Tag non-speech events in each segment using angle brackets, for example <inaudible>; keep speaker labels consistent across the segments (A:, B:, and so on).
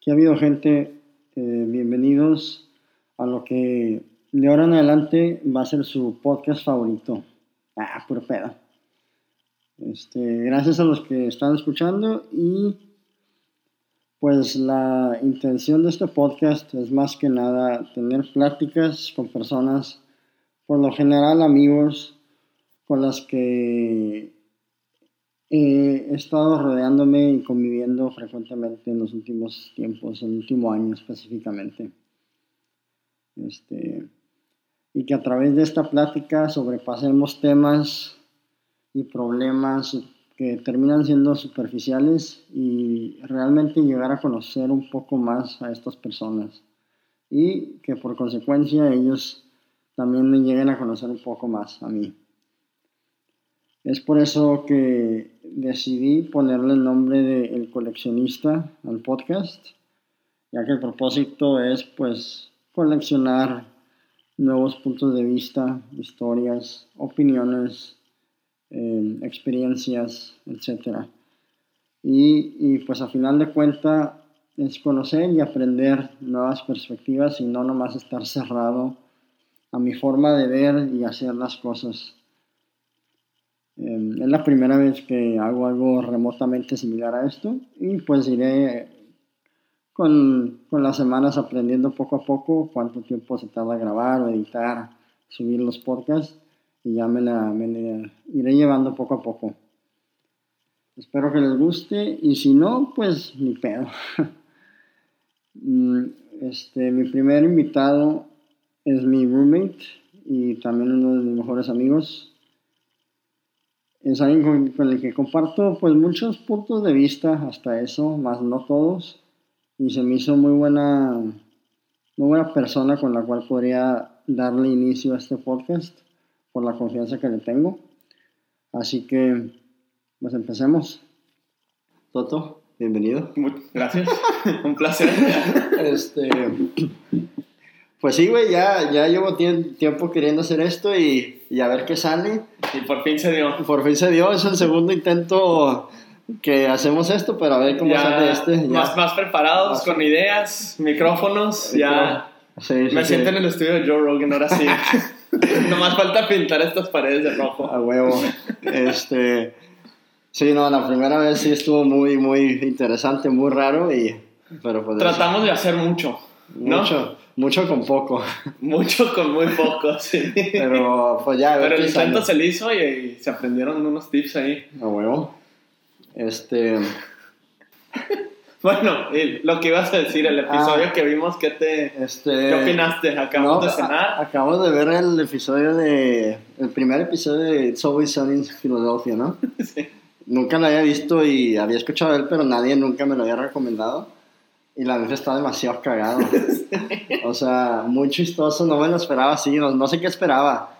A: ¿Qué ha habido gente? Eh, bienvenidos a lo que de ahora en adelante va a ser su podcast favorito. Ah, puro pedo. Este, gracias a los que están escuchando y pues la intención de este podcast es más que nada tener pláticas con personas, por lo general amigos, con las que he estado rodeándome y conviviendo frecuentemente en los últimos tiempos, en el último año específicamente. Este, y que a través de esta plática sobrepasemos temas y problemas que terminan siendo superficiales y realmente llegar a conocer un poco más a estas personas y que por consecuencia ellos también me lleguen a conocer un poco más a mí. Es por eso que decidí ponerle el nombre de El coleccionista al podcast, ya que el propósito es pues coleccionar nuevos puntos de vista, historias, opiniones, eh, experiencias, etc. Y, y, pues a final de cuentas es conocer y aprender nuevas perspectivas y no nomás estar cerrado a mi forma de ver y hacer las cosas. Em, es la primera vez que hago algo remotamente similar a esto y pues iré con, con, las semanas aprendiendo poco a poco cuánto tiempo se tarda grabar editar, subir los podcasts y ya me la, me la iré llevando poco a poco. Espero que les guste y si no, pues ni pedo. <laughs> Mm, este, mi primer invitado es mi roommate y también uno de mis mejores amigos, es alguien con, el que comparto pues muchos puntos de vista hasta eso, más no todos. Y se me hizo muy buena, muy buena persona con la cual podría darle inicio a este podcast por la confianza que le tengo. Así que, pues empecemos. Toto, bienvenido.
B: Gracias, <laughs> un placer. <laughs>
A: este, pues sí, güey, ya, ya llevo tiempo queriendo hacer esto y, y, a ver qué sale.
B: Y por fin se dio.
A: Por fin se dio, es el segundo intento que hacemos esto, pero a ver cómo sale este.
B: Más, más preparados, con ideas, micrófonos, ya. Me siento en el estudio de Joe Rogan, ahora sí. <laughs> Nomás falta pintar estas paredes de rojo.
A: A huevo. Este. Sí, no, la primera vez sí estuvo muy, muy interesante, muy raro y... Pero
B: pues Tratamos de hacer mucho.
A: Mucho. Mucho con poco.
B: Mucho con muy poco, <laughs> sí.
A: Pero pues ya.
B: Pero el intento se le hizo y, se aprendieron unos tips ahí.
A: A huevo. Este. <laughs>
B: bueno, lo que ibas a decir, el episodio ah, que vimos, ¿qué te. Este... ¿Qué opinaste? Acabamos de cenar.
A: acabamos de ver el episodio de. El primer episodio de Subway Sun en Filadelfia, ¿no? <laughs> sí. Nunca lo había visto y había escuchado de él, pero nadie nunca me lo había recomendado. Y la neta está demasiado cagado. <laughs> O sea, muy chistoso, no me lo esperaba así, no, sé qué esperaba.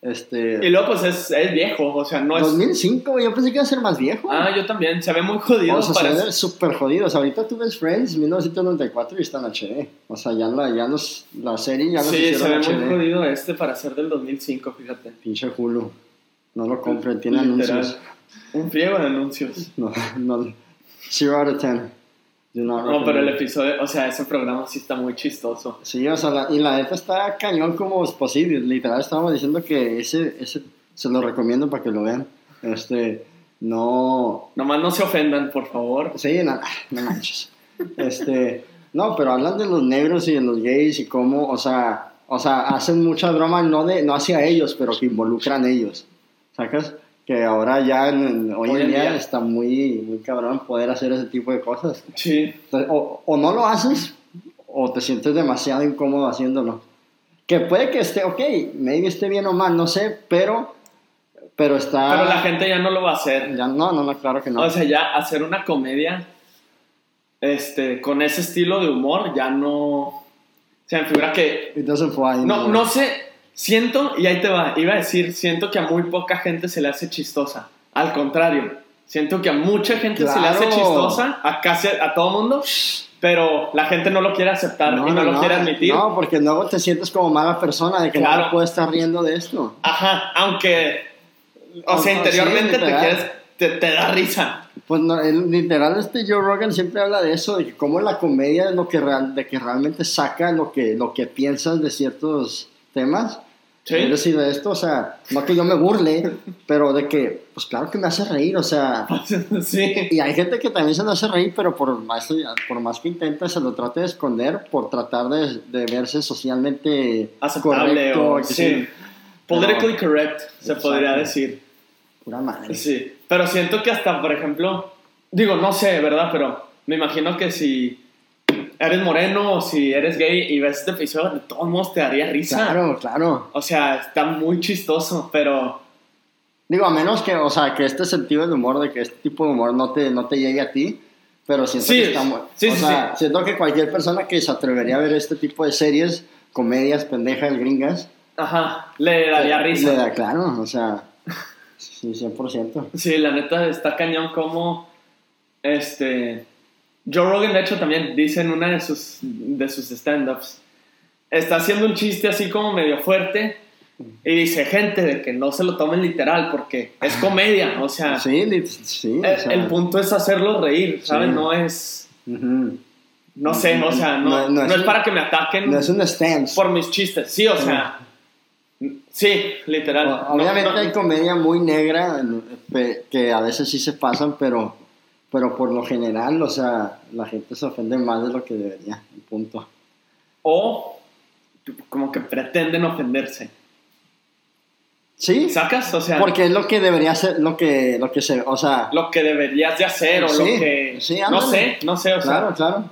A: Este...
B: Y luego, pues es, es, viejo, o sea, no es.
A: 2005, yo pensé que iba a ser más viejo.
B: Ah, yo también, se ve muy jodido.
A: O sea, se ve súper jodido. O sea, ahorita tú ves Friends 1994 y está en HD. O sea, ya, la, ya nos, la serie ya nos
B: Sí, se ve muy jodido este para ser del 2005, fíjate.
A: Pinche Hulu. No lo compren, tiene anuncios.
B: Un friego de anuncios.
A: No, no. Zero out of 10.
B: No, pero el episodio, o sea, ese programa sí está muy chistoso.
A: Sí, o sea, y la neta está cañón como es posible. Literal, estábamos diciendo que ese, ese se lo recomiendo para que lo vean. Este, no.
B: Nomás no se ofendan, por favor.
A: Sí, no, no manches. este, no, pero hablan de los negros y de los gays y cómo, o sea, o sea, hacen mucha broma no, de, no hacia ellos, pero que involucran ellos. ¿Sacas? Que ahora ya hoy, en día, está muy, muy cabrón poder hacer ese tipo de cosas.
B: Sí.
A: o, o, no lo haces o te sientes demasiado incómodo haciéndolo. Que puede que esté, ok, maybe esté bien o mal, no sé, pero, pero está...
B: Pero la gente ya no lo va a hacer.
A: Ya no, no, no, claro que no.
B: O sea, ya hacer una comedia este, con ese estilo de humor ya no... O sea, me figura que...
A: It doesn't fly
B: no, no sé Siento, y ahí te va, iba a decir, siento que a muy poca gente se le hace chistosa. Al contrario, siento que a mucha gente se le hace chistosa, a casi a todo mundo, pero la gente no lo quiere aceptar y no, lo quiere admitir.
A: No, porque luego te sientes como mala persona de que no puedes estar riendo de esto.
B: Ajá, aunque, o sea, interiormente te, quieres, te, te da risa.
A: Pues no, literal este Joe Rogan siempre habla de eso, de que cómo la comedia es lo que, real, de que realmente saca lo que, lo que piensas de ciertos temas.
B: Sí.
A: Es decir, de esto, o sea, no que yo me burle, pero de que, pues claro que me hace reír, o sea, <laughs>
B: sí.
A: y hay gente que también se lo hace reír, pero por más, por más que intenta, se lo trate de esconder, por tratar de, de verse socialmente
B: Aceptable
A: correcto.
B: o
A: que
B: sí. Politically correct, se podría decir.
A: Pura madre.
B: Sí, pero siento que hasta, por ejemplo, digo, no sé, ¿verdad? Pero me imagino que si eres moreno o si eres gay y ves este episodio, de todos modos te daría risa.
A: Claro, claro.
B: O sea, está muy chistoso, pero
A: Digo, a menos que, o sea, que este sentido del humor, de que este tipo de humor no te, no te llegue a ti, pero siento
B: Sí,
A: que está mu-
B: sí,
A: o
B: sí,
A: sea, siento que cualquier persona que se atrevería a ver este tipo de series, comedias, pendejas, gringas,
B: ajá, le daría risa.
A: le da claro, o sea, sí, 100%.
B: Sí, la neta está cañón como este Joe Rogan de hecho también dice en una de sus de sus stand-ups está haciendo un chiste así como medio fuerte y dice gente de que no se lo tomen literal porque es comedia, o sea,
A: Sí, sí, o
B: el,
A: sea,
B: el punto es hacerlo reír, ¿sabes?
A: Sí.
B: No es no sé, o sea, no,
A: No- no
B: no
A: es
B: para que me ataquen
A: No es un stance.
B: por mis chistes, sí, o sea, sí, literal.
A: Obviamente hay comedia muy negra que a veces sí se pasan, pero, pero por lo general, o sea, la gente se ofende más de lo que debería, punto.
B: o como que pretenden ofenderse.
A: Sí,
B: ¿Sacas? O sea,
A: porque es lo que debería ser, lo que, lo que se, o sea,
B: lo que deberías de hacer o lo que...
A: sí,
B: no
A: ándale.
B: sé, no sé, o
A: claro,
B: sea...
A: claro.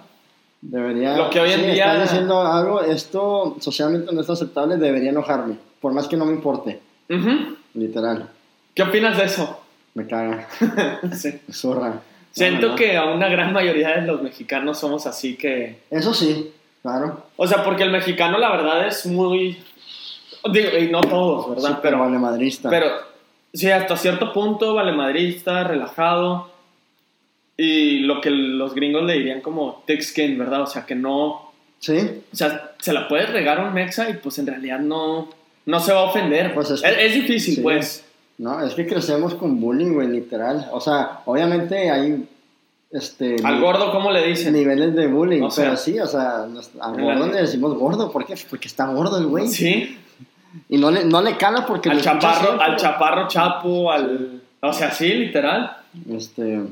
A: Debería.
B: Lo que hoy en
A: sí,
B: día-
A: Estás diciendo algo, esto socialmente no es aceptable, debería enojarme, por más que no me importe,
B: Ujú.
A: literal.
B: ¿Qué opinas de eso?
A: Me caga, <laughs>
B: Sí.
A: me zurra.
B: Siento
A: No, no, no.
B: que a una gran mayoría de los mexicanos somos así que...
A: Eso sí, claro.
B: O sea, porque el mexicano la verdad es muy... Digo, y no todos, ¿verdad?
A: Súper
B: pero,
A: valemadrista.
B: pero sí, hasta cierto punto valemadrista, relajado. Y lo que los gringos le dirían como thick skin, ¿verdad? O sea, que no...
A: Sí,
B: O sea, se la puedes regar a un mexa y pues en realidad no, no se va a ofender.
A: Pues es
B: es, es difícil,
A: sí.
B: pues.
A: No, es que crecemos con bullying, güey, literal. O sea, obviamente hay este,
B: Al gordo, ¿cómo le dicen?
A: niveles de bullying,
B: O sea,
A: pero sí, o sea, al gordo le decimos gordo, ¿por qué? Porque está gordo el güey.
B: Sí,
A: Y no le, no le cala porque
B: al chaparro,
A: siempre.
B: al chaparro chapo, al... O sea, sí, literal.
A: Este,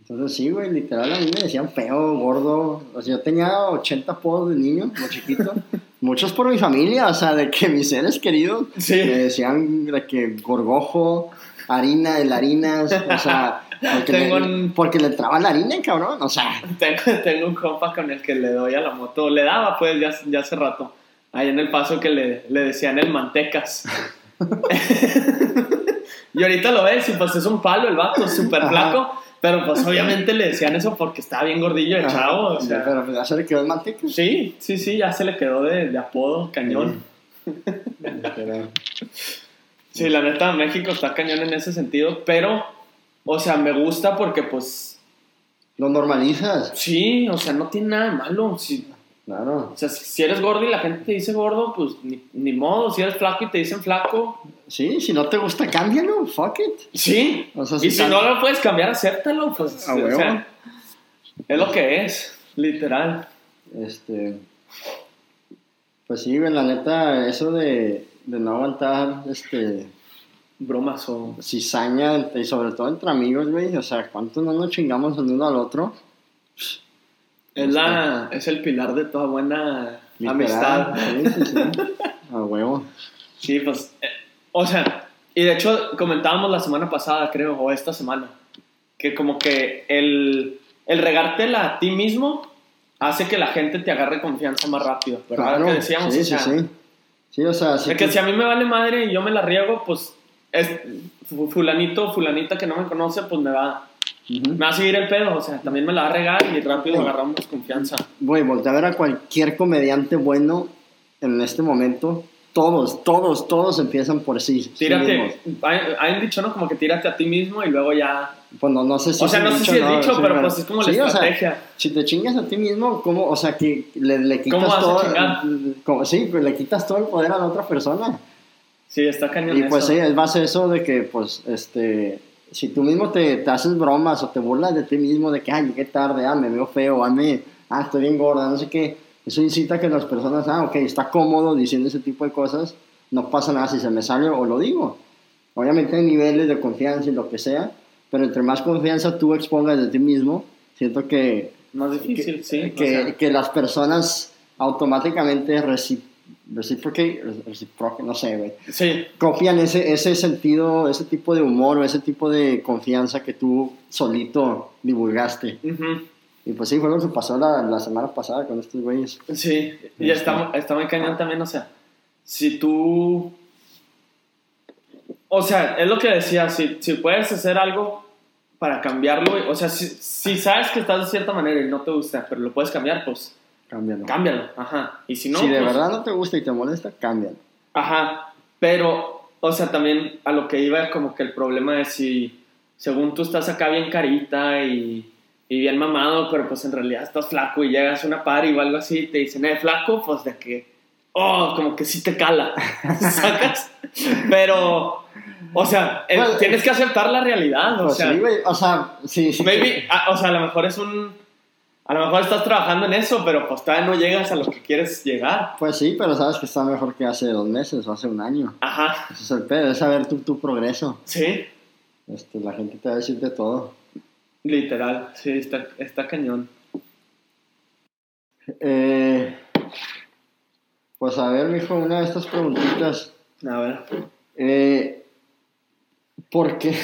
A: entonces sí, güey, literal a mí me decían feo, gordo. O sea, yo tenía 80 apodos de niño, muy chiquito. <laughs> Muchos por mi familia, o sea, de que mis seres queridos
B: Sí.
A: me decían de que gorgojo, harina, el harinas, o sea, porque,
B: Tengo
A: le,
B: un-
A: porque le entraba la harina, cabrón, o sea,
B: Tengo, tengo un compa con el que le doy a la moto. Le daba, pues, ya, ya hace rato. Ahí en el paso que le, le decían el mantecas. <laughs> <laughs> y ahorita lo ves y pues es un palo el vato, súper flaco. Pero pues obviamente le decían eso porque estaba bien gordillo de chavo. O sea,
A: pero pues ya se le quedó el manteca.
B: sí, sí, sí, ya se le quedó de, de apodo cañón. Sí, la neta, México está cañón en ese sentido, pero, o sea, me gusta porque, pues,
A: Lo normalizas,
B: sí, o sea, no tiene nada de malo. Si,
A: claro.
B: o sea, si eres gordo y la gente te dice gordo, pues ni, ni modo. Si eres flaco y te dicen flaco,
A: Sí, si no te gusta, cámbialo, fuck it.
B: sí.
A: O sea,
B: y
A: si
B: no lo puedes cambiar, acéptalo, pues,
A: A
B: o sea, es lo que es, literal.
A: Este. Pues sí, güey, la neta, eso de, de no aguantar, este.
B: Bromas o...
A: cizaña, y sobre todo entre amigos, güey. O sea, ¿cuántos no nos chingamos el uno al otro?
B: Es, la, es el pilar de toda buena
A: Literal.
B: amistad.
A: Sí, sí, sí. <laughs> A huevo.
B: Sí, pues, eh, o sea, y de hecho comentábamos la semana pasada, creo, o esta semana, que como que el, el regártela a ti mismo hace que la gente te agarre confianza más rápido, ¿verdad?
A: Claro.
B: que decíamos,
A: sí,
B: o sea,
A: sí, sí. Sí, o sea, sí
B: de que
A: que-
B: si a mí me vale madre y yo me la riego, pues, es, fu- fulanito fulanita que no me conoce, pues me va,
A: Ujú.
B: me va a seguir el pedo, o sea, también me la va a regar y rápido
A: Sí.
B: agarramos confianza.
A: Güey, voltea a ver a cualquier comediante bueno en este momento. Todos, todos, todos empiezan por sí. sí
B: Tírate,
A: mismos.
B: hay, un dicho, ¿no? Como que tírate a ti mismo y luego ya...
A: Pues no, no sé si
B: O sea, no sé si es dicho,
A: sí,
B: pero pues es como la
A: sí, o sea,
B: estrategia.
A: si te chingas a ti mismo, ¿cómo? O sea, que le, le quitas
B: ¿Cómo vas a
A: todo.
B: chingar?
A: como- sí, pues le quitas todo el poder a la otra persona.
B: Sí, está cañón
A: Y pues
B: eso.
A: sí, es base eso de que, pues, este. Si tú mismo te, te, haces bromas o te burlas de ti mismo de que, ay, llegué tarde, ah, me veo feo, ah, me, ah, estoy bien gorda, no sé qué, eso incita a que las personas, ah, ok, está cómodo diciendo ese tipo de cosas, no pasa nada si se me sale o lo digo. Obviamente hay niveles de confianza y lo que sea, pero entre más confianza tú expongas de ti mismo, siento que...
B: Más difícil,
A: que,
B: sí.
A: Que, o sea. que, las personas automáticamente reciprocate, reciprocate, no sé, güey.
B: Sí.
A: Copian ese, ese sentido, ese tipo de humor o ese tipo de confianza que tú solito divulgaste.
B: Uh -huh.
A: Y pues sí, fue lo que pasó la, la semana pasada con estos güeyes.
B: Sí, y está, está muy cañón también, o sea, si tú... O sea, es lo que decía, si, si puedes hacer algo para cambiarlo, o sea, si, si sabes que estás de cierta manera y no te gusta, pero lo puedes cambiar, pues
A: Cámbialo.
B: cámbialo, ajá. Y si no,
A: si de
B: pues,
A: verdad no te gusta y te molesta, cámbialo.
B: Ajá, pero, o sea, también a lo que iba como que el problema es si, según tú estás acá bien carita y, y bien mamado, pero pues en realidad estás flaco y llegas a una party o algo así y te dicen, eh, flaco, pues de que, oh, como que sí te cala, <laughs> ¿sacas? pero, o sea, el-
A: Pues,
B: tienes que aceptar la realidad, o
A: Pues
B: sea,
A: sí, o sea, sí, sí.
B: maybe, a- o sea, a lo mejor es un, a lo mejor estás trabajando en eso, pero pues todavía no llegas a lo que quieres llegar.
A: Pues sí, pero sabes que está mejor que hace dos meses o hace un año.
B: Ajá,
A: Ese es el pedo, es saber tu, tu progreso.
B: sí,
A: Este, la gente te va a decir de todo.
B: literal, sí, está, está cañón.
A: Eh, pues a ver, mijo, una de estas preguntitas.
B: A ver.
A: Eh, ¿Por qué?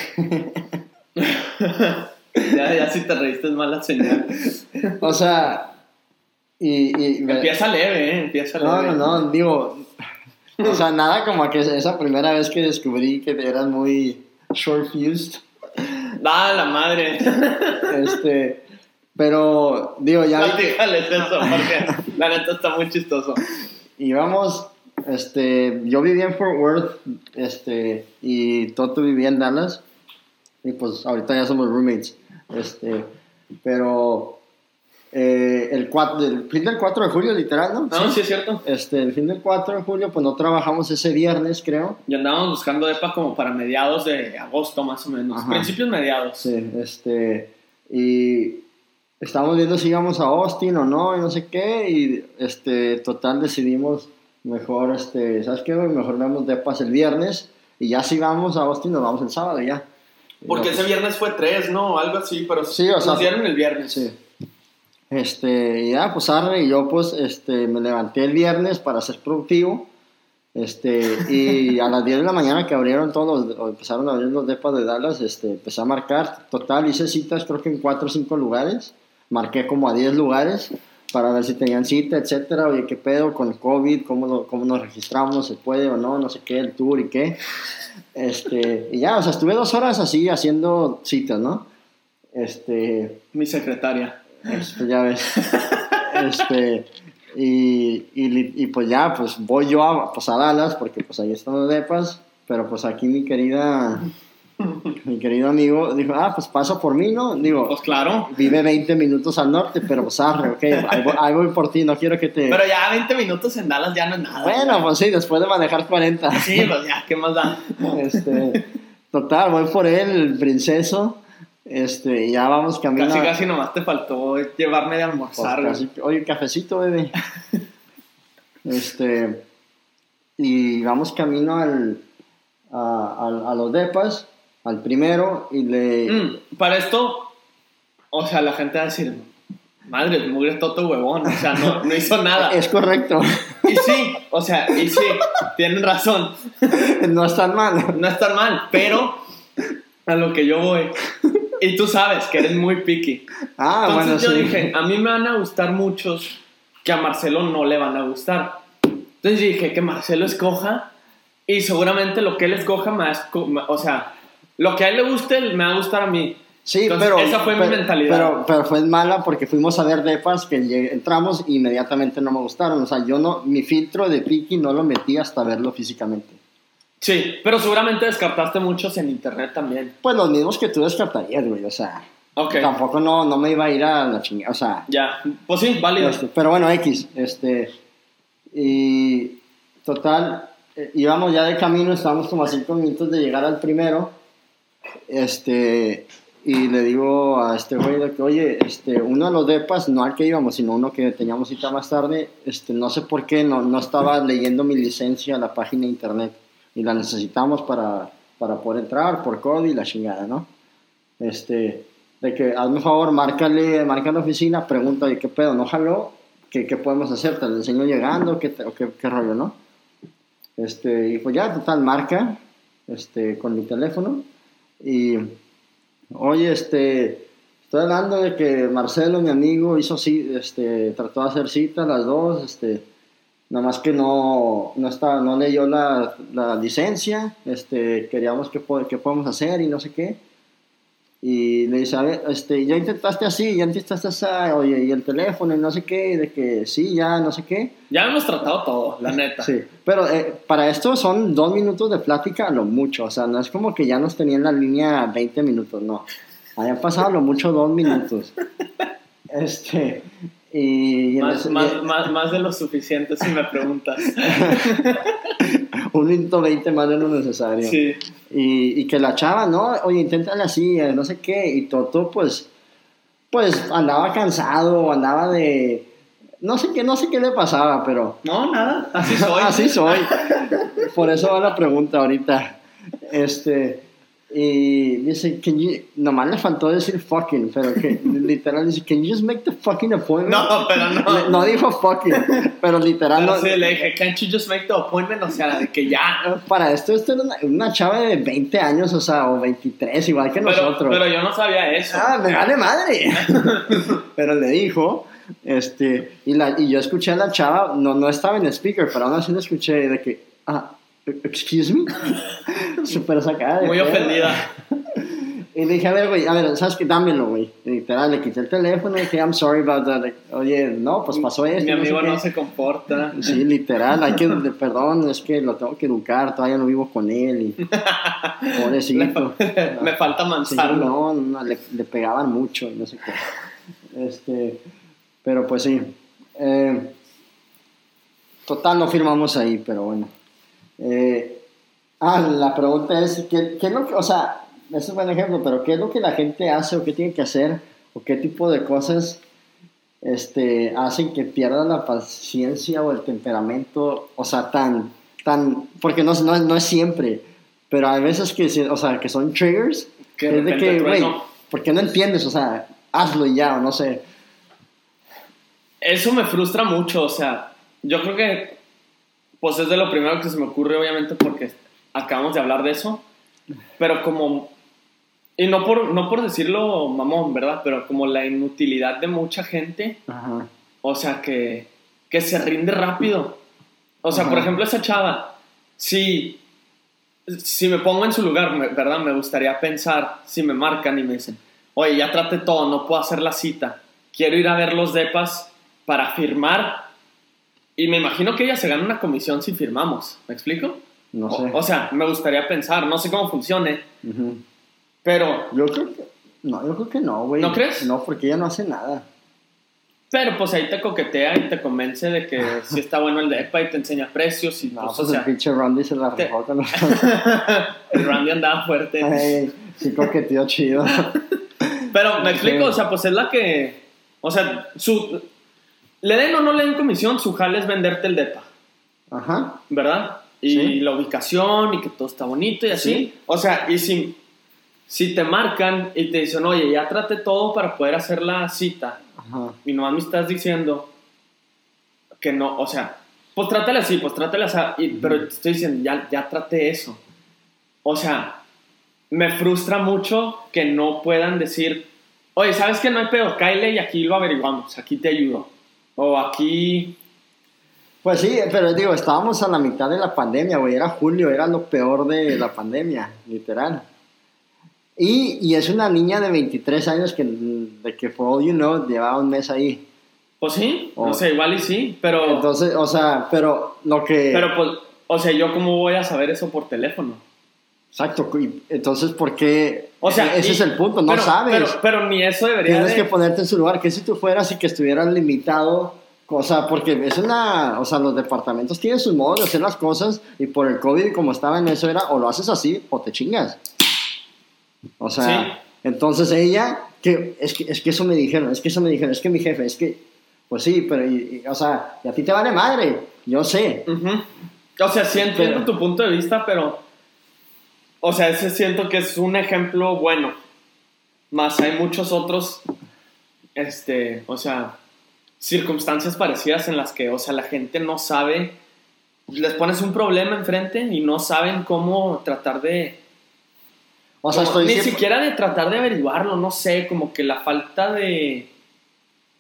A: <laughs>
B: Ya, ya si te reíste es mala señal.
A: o sea, y... y
B: Empieza leve, ¿eh? Empieza
A: No,
B: leve.
A: no, no, digo... O sea, nada como que esa primera vez que descubrí que eras muy short-fused.
B: Da la madre.
A: Este, pero, digo, ya vi que
B: eso, porque la neta está muy chistoso.
A: íbamos, este, yo vivía en Fort Worth, este, y Toto vivía en Dallas, y pues ahorita ya somos roommates, este, pero eh, el, 4, el fin del 4 de julio, literal, ¿no?
B: No, sí es cierto.
A: Este, el fin del 4 de julio, pues no trabajamos ese viernes, creo.
B: Y andábamos buscando EPA como para mediados de agosto, más o menos.
A: Ajá.
B: Principios mediados.
A: Sí, este, y estábamos viendo si íbamos a Austin o no, y no sé qué, y este, total decidimos mejor, este, ¿sabes qué? Mejor vemos depas el viernes, y ya si vamos a Austin nos vamos el sábado, ya.
B: Porque
A: Y
B: ese viernes fue tres, ¿no? Algo así, pero
A: Sí, o sea,
B: nos dieron el viernes.
A: Sí. Este, ya, pues arre, y yo pues, este, me levanté el viernes para ser productivo, este, y <laughs> a las 10 de la mañana que abrieron todos, los- o empezaron a abrir los depas de Dallas, este, empecé a marcar, total, hice citas creo que en 4 o 5 lugares, marqué como a 10 lugares, para ver si tenían cita, etcétera, oye, qué pedo con el COVID, cómo, lo- cómo nos registramos, se puede o no, no sé qué, el tour y qué, este, y ya, o sea, estuve dos horas así haciendo citas, ¿no? Este,
B: Mi secretaria.
A: este, ya ves. Este, y, y, y pues ya, pues voy yo a, pues a Dallas, porque pues ahí están los depas, pero pues aquí mi querida, mi querido amigo dijo, ah, pues pasa por mí, ¿no? Digo,
B: Pues claro.
A: vive 20 minutos al norte, pero pues arre, ok, ahí voy, ahí voy por ti, no quiero que te...
B: Pero ya 20 minutos en Dallas ya no es nada.
A: bueno, pues sí, después de manejar 40.
B: Sí, pues ya, ¿qué más da?
A: Este, total, voy por él, el princeso, este, ya vamos camino
B: Casi, casi nomás te faltó llevarme de
A: Pues
B: almorzar. güey.
A: casi- oye, cafecito, bebé. <laughs> este, y vamos camino al, a, al- a los depas, al primero, y le...
B: Mm, para esto, o sea, la gente va a decir, madre, mugre toto huevón, o sea, no, no hizo nada.
A: Es correcto,
B: Y sí, o sea, y sí, tienen razón,
A: no es tan mal.
B: no es tan mal, pero a lo que yo voy, y tú sabes que eres muy picky.
A: Ah,
B: Entonces
A: bueno,
B: yo
A: sí.
B: dije, a mí me van a gustar muchos que a Marcelo no le van a gustar. Entonces dije que Marcelo escoja y seguramente lo que él escoja me- o sea, lo que a él le guste me va a gustar a mí.
A: Sí,
B: Entonces,
A: pero,
B: esa fue mi mentalidad.
A: Pero, pero fue mala porque fuimos a ver depas que entramos y inmediatamente no me gustaron. O sea, yo no, mi filtro de Piki no lo metí hasta verlo físicamente.
B: Sí, pero seguramente descartaste muchos en internet también.
A: Pues los mismos que tú descartarías, güey. O sea,
B: Ok,
A: tampoco no, no me iba a ir a la chingada. O sea,
B: ya, pues sí, válido.
A: Este, pero bueno, X, este, y total, eh, íbamos ya de camino, estábamos como a cinco minutos de llegar al primero, Este, y le digo a este güey de que, oye, este, uno de los depas, no al que íbamos, sino uno que teníamos cita más tarde, este, no sé por qué, no, no estaba leyendo mi licencia a la página de internet y la necesitamos para, para poder entrar por código y la chingada, ¿no? Este, de que hazme un favor, márcale, marca la oficina, pregunta, ¿qué pedo? ¿No jaló? ¿Qué, qué podemos hacer? ¿Te lo enseño llegando? ¿Qué, qué, qué rollo, no? Este, y pues ya, total, marca este, con mi teléfono y, oye, este, estoy hablando de que Marcelo, mi amigo, hizo, este, trató de hacer cita las dos, este, nada más que no, no, está, no leyó la, la licencia, este, queríamos que, qué podemos hacer y no sé qué. Y le dice, a ver, este, ya intentaste así, ya intentaste así, oye, y el teléfono y no sé qué, de que sí, ya, no sé qué.
B: Ya hemos tratado todo, la neta.
A: Sí, pero eh, para esto son dos minutos de plática a lo mucho, o sea, no es como que ya nos tenían la línea 20 minutos, no. Habían pasado a lo mucho dos minutos. <laughs> Este, y
B: más, más, más, más, de lo suficiente si me preguntas. <laughs>
A: un minuto veinte más de lo necesario.
B: Sí.
A: Y, y, que la chava, no, oye, inténtale así, eh, no sé qué. Y Toto, pues, pues andaba cansado, andaba de. No sé qué, no sé qué le pasaba, pero.
B: No, nada, así <laughs> soy.
A: así soy. Por eso va la pregunta ahorita. Este. Y dice, can you, nomás le faltó decir fucking, pero que <laughs> literal dice, can you just make the fucking appointment?
B: No, pero no.
A: no dijo fucking, pero literal
B: pero no. Sí, le dije, can't you just make the appointment? O sea, de que ya.
A: Para esto, esto era una, una, chava de 20 años, o sea, o 23, igual que
B: pero,
A: nosotros.
B: Pero yo no sabía eso.
A: Ah, me vale madre. <laughs> pero le dijo, este, y, la, y yo escuché a la chava, no, no estaba en el speaker, pero aún así le escuché de que, ah, excuse me. <laughs> Súper sacada.
B: Muy ofendida.
A: Y le dije, a ver, güey, a ver, ¿sabes qué? Dámelo, güey. Literal, le quité el teléfono y dije, I'm sorry about that. Oye, no, pues pasó esto.
B: Mi amigo no, se comporta.
A: Sí, literal, hay que, perdón, es que lo tengo que educar, todavía no vivo con él. Y, <laughs> pobrecito.
B: me, <laughs> me falta mansarlo.
A: no, no le, le, pegaban mucho, no sé qué. Este, pero pues sí. Eh, total, no firmamos ahí, pero bueno. Eh, ah, la pregunta es, ¿qué, ¿qué, es lo que, o sea, es un buen ejemplo, pero ¿qué es lo que la gente hace o qué tiene que hacer o qué tipo de cosas este, hacen que pierdan la paciencia o el temperamento, o sea, tan, tan, porque no, no, no es siempre, pero hay veces que, o sea, que son triggers, que es de que, güey, ¿por qué no entiendes? O sea, hazlo y ya, o no sé.
B: Eso me frustra mucho, o sea, yo creo que pues es de lo primero que se me ocurre, obviamente, porque acabamos de hablar de eso. Pero como. Y no por, no por decirlo mamón, ¿verdad? Pero como la inutilidad de mucha gente.
A: Ajá.
B: O sea, que, que se rinde rápido. O sea, Ajá. por ejemplo, esa chava. Si, si me pongo en su lugar, ¿verdad? Me gustaría pensar, si me marcan y me dicen, oye, ya trate todo, no puedo hacer la cita. Quiero ir a ver los depas para firmar y me imagino que ella se gana una comisión si firmamos. ¿Me explico?
A: No sé.
B: O, o sea, me gustaría pensar, no sé cómo funcione.
A: Uh -huh.
B: Pero.
A: Yo creo que. No, yo creo que no, güey.
B: ¿No crees?
A: No, porque ella no hace nada.
B: Pero pues ahí te coquetea y te convence de que <laughs> sí está bueno el depa y te enseña precios y
A: no,
B: pues,
A: pues
B: o sea,
A: el pinche Randy se la
B: te...
A: con <laughs> los...
B: el Randy andaba fuerte.
A: Ay, sí coqueteó chido. <laughs>
B: Pero me explico, o sea, pues es la que. O sea, su, le den o no le den comisión, su jale es venderte el depa.
A: Ajá.
B: ¿Verdad? Y
A: Sí.
B: la ubicación y que todo está bonito y así.
A: Sí.
B: O sea, y si, si te marcan y te dicen, oye, ya trate todo para poder hacer la cita
A: Ajá.
B: y nomás me estás diciendo que no, o sea, pues trátale así, pues trátale así, y- pero te estoy diciendo, ya, ya traté eso. O sea, me frustra mucho que no puedan decir, oye, ¿sabes que no hay pedo? Kyle y aquí lo averiguamos, aquí te ayudo. O aquí,
A: Pues sí, pero digo, estábamos a la mitad de la pandemia, güey. Era julio, era lo peor de la pandemia, literal. Y, y es una niña de 23 años que, de que, for all you know, llevaba un mes ahí.
B: pues sí,
A: Oh.
B: o sea, igual y sí, pero,
A: Entonces, o sea, pero lo que...
B: pero pues, o sea, yo cómo voy a saber eso por teléfono.
A: Exacto, y entonces, ¿por qué?
B: O sea,
A: ese
B: y-
A: es el punto, no
B: pero-
A: sabes.
B: Pero, pero ni eso debería
A: Tienes
B: de...
A: que ponerte en su lugar, que si tú fueras y que estuvieras limitado, o sea, porque es una, o sea, los departamentos tienen sus modos de hacer las cosas y por el COVID como estaba en eso era o lo haces así o te chingas. O sea, entonces ella, que es, que es que eso me dijeron, es que eso me dijeron, es que mi jefe, es que, pues sí, pero, o sea, y a ti te vale madre, yo sé.
B: O sea, sí entiendo tu punto de vista, pero, o sea, ese siento que es un ejemplo bueno. Más hay muchos otros, este, o sea, circunstancias parecidas en las que, o sea, la gente no sabe, les pones un problema enfrente y no saben cómo tratar de... O sea, estoy ni siquiera de tratar de averiguarlo, no sé, como que la falta de...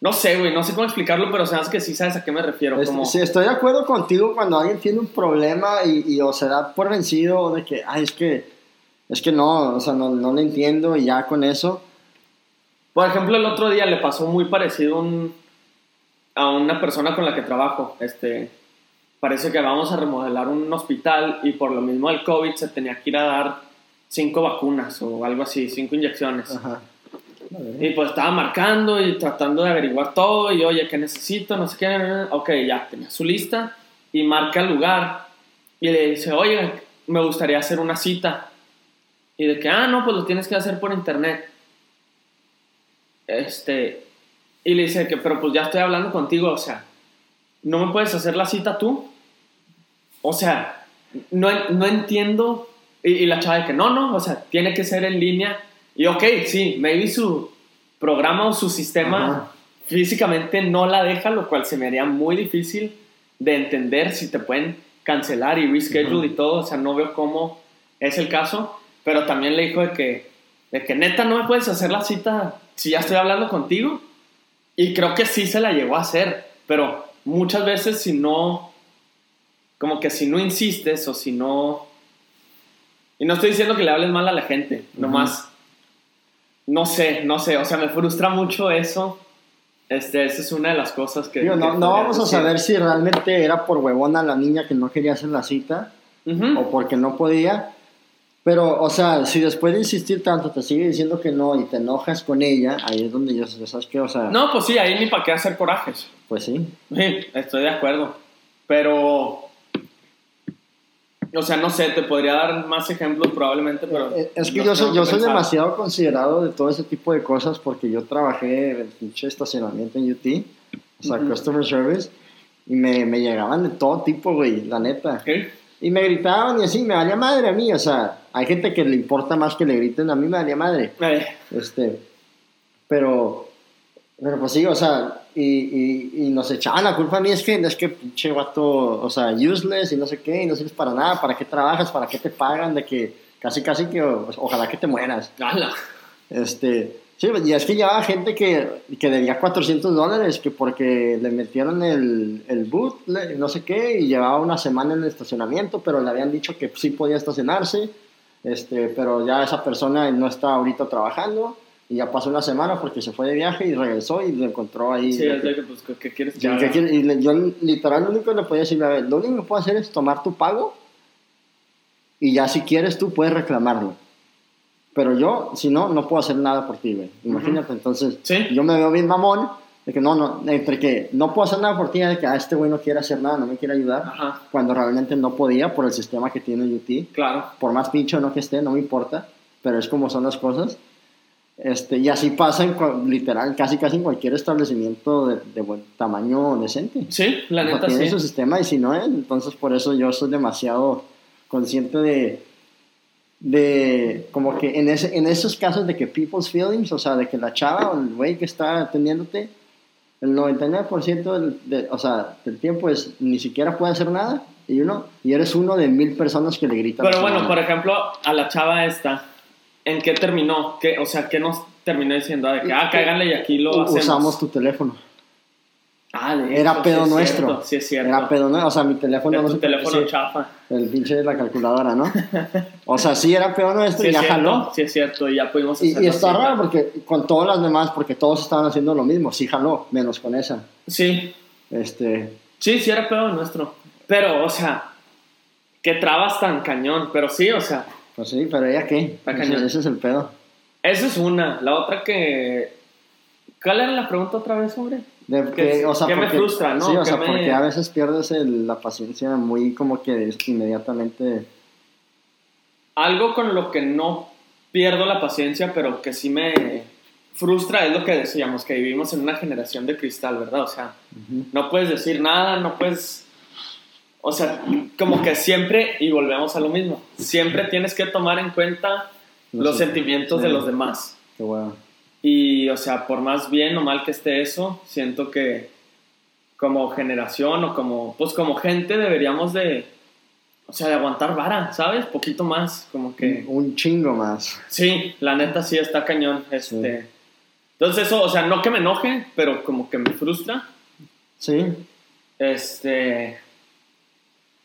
B: No sé, güey, no sé cómo explicarlo, pero sabes que sí sabes a qué me refiero.
A: Como... Sí, estoy de acuerdo contigo cuando alguien tiene un problema y, o se da por vencido de que, ay, es que, es que no, o sea, no, no le entiendo y ya con eso.
B: Por ejemplo, el otro día le pasó muy parecido un, a una persona con la que trabajo. Este, parece que vamos a remodelar un hospital y por lo mismo del COVID se tenía que ir a dar cinco vacunas o algo así, cinco inyecciones. Y pues estaba marcando y tratando de averiguar todo y oye, ¿qué necesito? No sé qué. Ok, ya tenía su lista y marca el lugar y le dice, oye, me gustaría hacer una cita. Y de que, ah, no, pues lo tienes que hacer por internet. Este, y le dice que, pero pues ya estoy hablando contigo, o sea, ¿no me puedes hacer la cita tú? O sea, no, no entiendo. Y, la chava de que no, no, o sea, tiene que ser en línea. Y ok, sí, maybe su programa o su sistema físicamente no la deja, lo cual se me haría muy difícil de entender si te pueden cancelar y reschedule y todo. O sea, no veo cómo es el caso. Pero también le dijo de que, de que neta no me puedes hacer la cita si ya estoy hablando contigo. Y creo que sí se la llegó a hacer, pero muchas veces si no, como que si no insistes o si no... Y no estoy diciendo que le hables mal a la gente, nomás... No sé, no sé, o sea, me frustra mucho eso. Este, esa es una de las cosas que...
A: no, no vamos a saber si realmente era por huevona la niña que no quería hacer la cita o porque no podía, pero, o sea, si después de insistir tanto te sigue diciendo que no y te enojas con ella, ahí es donde yo, ¿sabes qué? O sea...
B: No, pues sí, ahí ni para qué hacer corajes.
A: Pues sí.
B: Sí, estoy de acuerdo. Pero... O sea, no sé, te podría dar más ejemplos probablemente, pero...
A: Eh, es que yo soy, yo soy demasiado considerado de todo ese tipo de cosas porque yo trabajé en el pinche estacionamiento en UT, o sea, Customer Service, y me, me llegaban de todo tipo, güey, la neta. ¿Qué? Y me gritaban y así, me valía madre a mí, o sea, hay gente que le importa más que le griten, a mí me valía madre. Este, pero, pero pues sí, o sea, y, y, y, nos echaban la culpa a mí, es que, es que pinche guato, o sea, useless y no sé qué, y no sirves para nada, ¿para qué trabajas? ¿Para qué te pagan? De que casi, casi que, ojalá que te mueras. Este, Sí, y es que llevaba gente que, que debía 400 dólares, que porque le metieron el, el boot, no sé qué, y llevaba una semana en el estacionamiento, pero le habían dicho que sí podía estacionarse, este, pero ya esa persona no está ahorita trabajando, y ya pasó una semana porque se fue de viaje y regresó y lo encontró ahí.
B: Sí, es que, pues, ¿qué quieres que
A: Y yo literal lo único que le podía decir, a ver, lo único que puedo hacer es tomar tu pago, y ya si quieres tú puedes reclamarlo pero yo, si no, no puedo hacer nada por ti, güey. Imagínate, entonces, yo me veo bien mamón, de que no, no, entre que no puedo hacer nada por ti, de que a ah, este güey no quiere hacer nada, no me quiere ayudar, cuando realmente no podía por el sistema que tiene UT.
B: Claro.
A: Por más pincho no que esté, no me importa, pero es como son las cosas. Este, y así pasa en literal, casi casi en cualquier establecimiento de, de buen tamaño decente.
B: Sí, la neta
A: tiene su sistema y si no, entonces por eso yo soy demasiado consciente de de como que en, ese, en esos casos de que people's feelings, o sea, de que la chava o el güey que está atendiéndote, el 99% del, de, o sea, del tiempo es ni siquiera puede hacer nada y uno y eres uno de mil personas que le gritan.
B: Pero bueno, por ejemplo, a la chava esta, ¿en qué terminó? ¿Qué, o sea, ¿qué nos terminó diciendo? De que, ah, cáiganle y aquí lo hacemos.
A: Usamos tu teléfono.
B: Ah,
A: era pedo nuestro.
B: sí, es cierto.
A: Era pedo nuestro. O sea, mi teléfono
B: no teléfono chafa.
A: El pinche de la calculadora, ¿no? <laughs> O sea, sí era pedo nuestro y ya jaló.
B: Sí, es cierto, y ya pudimos
A: Y, y está raro porque con todas las demás, porque todos estaban haciendo lo mismo. Sí jaló, menos con esa.
B: Sí.
A: Este.
B: Sí, sí era pedo nuestro. Pero, o sea, que trabas tan cañón. Pero sí, o sea.
A: Pues sí, pero ella qué. Ese, ese es el pedo.
B: Esa es una. La otra que. ¿Cuál era la pregunta otra vez, hombre?
A: De que, o sea,
B: me frustra, ¿no?
A: Sí, o sea, porque a veces pierdes la paciencia muy como que inmediatamente.
B: Algo con lo que no pierdo la paciencia, pero que sí me frustra es lo que decíamos, que vivimos en una generación de cristal, ¿verdad? O sea, no puedes decir nada, no puedes... O sea, como que siempre, y volvemos a lo mismo, siempre tienes que tomar en cuenta los sentimientos de los demás.
A: Qué bueno.
B: Y, o sea, por más bien o mal que esté eso, siento que como generación o como, pues como gente deberíamos de, o sea, de aguantar vara, ¿sabes? Poquito más, como que...
A: Un chingo más.
B: Sí, la neta sí está cañón. Este... Entonces eso, o sea, no que me enoje, pero como que me frustra.
A: Sí.
B: Este...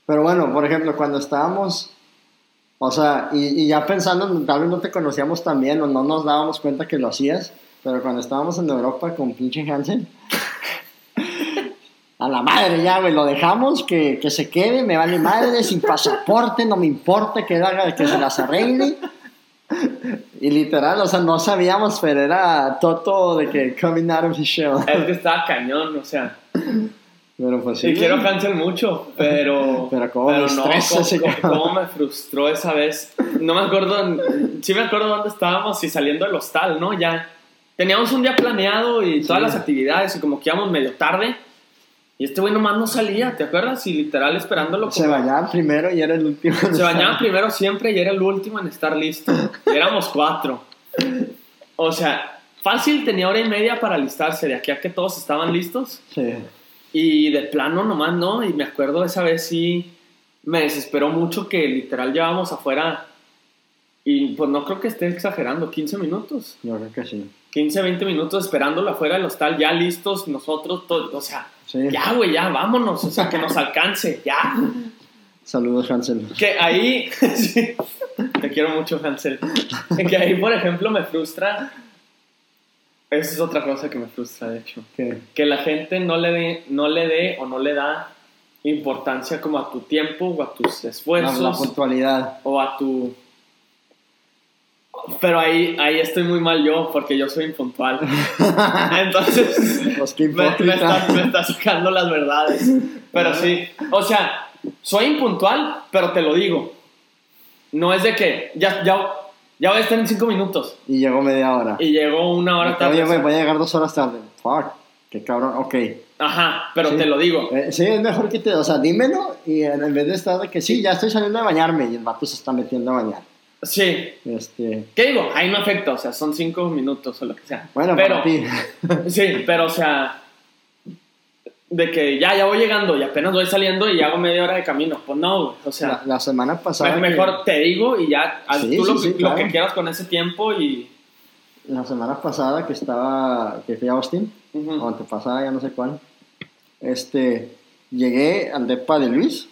A: Pero bueno, por ejemplo, cuando estábamos, o sea, y, ya pensando, tal vez no te conocíamos tan bien o no nos dábamos cuenta que lo hacías, pero cuando estábamos en Europa con pinche Hansen, <laughs> a la madre ya, güey, lo dejamos, que, que, se quede, me vale madre, sin pasaporte, no me importa que, haga, que se las arregle. Y literal, o sea, no sabíamos, pero era Toto de que coming out of his shell.
B: Es que estaba cañón, o sea.
A: Pero pues sí.
B: Y quiero cancel mucho, pero. <laughs>
A: pero como me
B: no, cómo, me frustró esa vez. No me acuerdo. Sí me acuerdo dónde estábamos y saliendo del hostal, ¿no? Ya. Teníamos un día planeado y todas las actividades y como que íbamos medio tarde. Y este güey nomás no salía, ¿te acuerdas? Y literal esperándolo.
A: Se bañaba primero y era el último.
B: Se bañaba primero siempre y era el último en estar listo. Y éramos cuatro. O sea, fácil tenía hora y media para alistarse de aquí a que todos estaban listos.
A: Sí.
B: Y de plano nomás no. Y me acuerdo esa vez sí me desesperó mucho que literal llevábamos afuera. Y pues no creo que esté exagerando, 15 minutos.
A: Yo creo que sí.
B: 15, 20 minutos esperándolo afuera del hostal, ya listos, nosotros, todos, o sea, ya, güey, ya, vámonos, o sea, que nos alcance, ya.
A: Saludos, Hansel.
B: Que ahí, <laughs> te quiero mucho, Hansel. Que ahí, por ejemplo, me frustra, esa es otra cosa que me frustra, de hecho. Que la gente no le dé, no le dé o no le da importancia como a tu tiempo o a tus esfuerzos.
A: la puntualidad.
B: O a tu pero ahí, ahí estoy muy mal yo, porque yo soy impuntual. <laughs> Entonces,
A: pues
B: me, me, está, me, está, sacando las verdades. Pero sí, o sea, soy impuntual, pero te lo digo. No es de que ya, ya, ya voy a estar en cinco minutos.
A: Y llegó media hora.
B: Y llegó una hora tarde.
A: Oye, voy a llegar dos horas tarde. Fuck, qué cabrón, ok.
B: Ajá, pero te lo digo.
A: Eh, sí, es mejor que te, o sea, dímelo y en vez de estar de que sí, ya estoy saliendo a bañarme y el vato se está metiendo a bañar.
B: Sí.
A: Este...
B: ¿Qué digo? Ahí no afecta, o sea, son cinco minutos o lo que sea.
A: Bueno,
B: pero,
A: para ti. <laughs>
B: sí, pero o sea, de que ya, ya voy llegando y apenas voy saliendo y hago media hora de camino. Pues no, o sea.
A: La, semana pasada.
B: Mejor te digo y ya, haz tú lo, que quieras con ese tiempo y.
A: La semana pasada que estaba, que fui a Austin, o antepasada, ya no sé cuál, este, llegué al depa de Luis,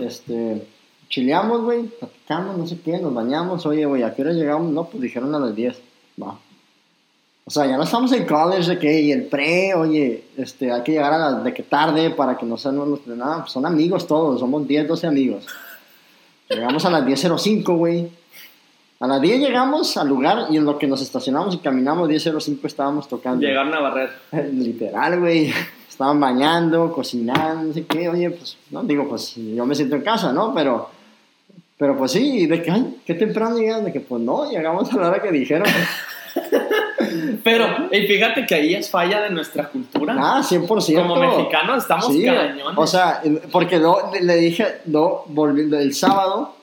A: este chileamos, güey, platicamos, no sé qué, nos bañamos, oye, güey, ¿a qué hora llegamos? No, pues dijeron a las 10, va. O sea, ya no estamos en college de que, y el pre, oye, este, hay que llegar a las, de que tarde para que no sean los, nada, pues son amigos todos, somos 10, 12 amigos. Llegamos a las 10.05, güey. A las 10 llegamos al lugar y en lo que nos estacionamos y caminamos 10.05 estábamos tocando.
B: Llegaron a barrer. <laughs>
A: Literal, güey. Estaban bañando, cocinando, no sé qué. Oye, pues, no, digo, pues yo me siento en casa, ¿no? Pero pero pues sí, de que, ay, qué temprano llegaron, de que pues no, llegamos a la hora que dijeron. <laughs> <laughs>
B: Pero, y fíjate que ahí es falla de nuestra cultura.
A: Ah, 100%.
B: Como mexicanos estamos sí, cañones.
A: O sea, porque le dije, no, volviendo el sábado,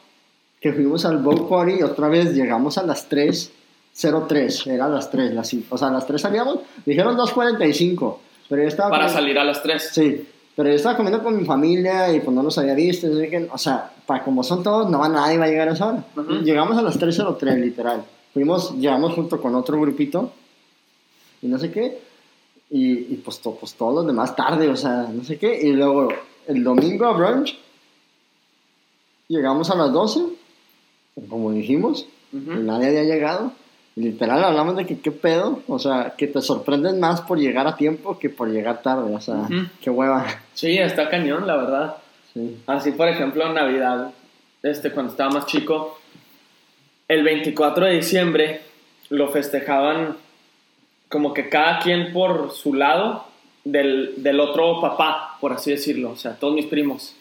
A: que fuimos al boat party, otra vez llegamos a las 3.03, era a las 3, las, o sea, a las 3 salíamos, dijeron 2.45, pero yo estaba...
B: Para salir a las 3.
A: Sí, pero yo estaba comiendo con mi familia y pues no los había visto. o sea, para como son todos, no va nadie va a llegar a esa hora. Llegamos a las 3.03, literal. Fuimos, llegamos junto con otro grupito y no sé qué. Y, y pues, pues todos los demás tarde, o sea, no sé qué. Y luego el domingo a brunch, llegamos a las 12, como dijimos, y nadie había llegado literal hablamos de que qué pedo, o sea, que te sorprenden más por llegar a tiempo que por llegar tarde, o sea, qué hueva.
B: Sí, está cañón, la verdad.
A: Sí.
B: Así, por ejemplo, en Navidad, este, cuando estaba más chico, el 24 de diciembre lo festejaban como que cada quien por su lado del, del otro papá, por así decirlo, o sea, todos mis primos.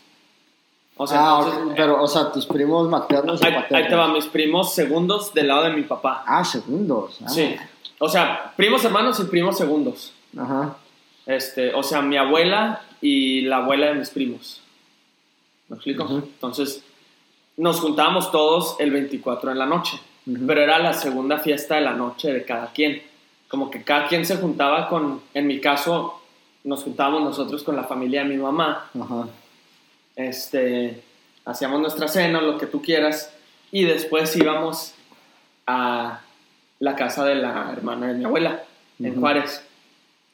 B: O sea,
A: ah,
B: entonces,
A: ok, pero, o sea, tus primos maternos
B: ahí,
A: paternos.
B: ahí te va, mis primos segundos del lado de mi papá.
A: Ah, segundos. ah.
B: Sí. O sea, primos hermanos y primos segundos.
A: Ajá.
B: Este, o sea, mi abuela y la abuela de mis primos. ¿Me explico? Entonces, nos juntábamos todos el 24 en la noche.
A: Ujú.
B: Pero era la segunda fiesta de la noche de cada quien. Como que cada quien se juntaba con, en mi caso, nos juntábamos nosotros con la familia de mi mamá. Este, hacíamos nuestra cena, lo que tú quieras. Y después íbamos a la casa de la hermana de mi abuela, en. Juárez.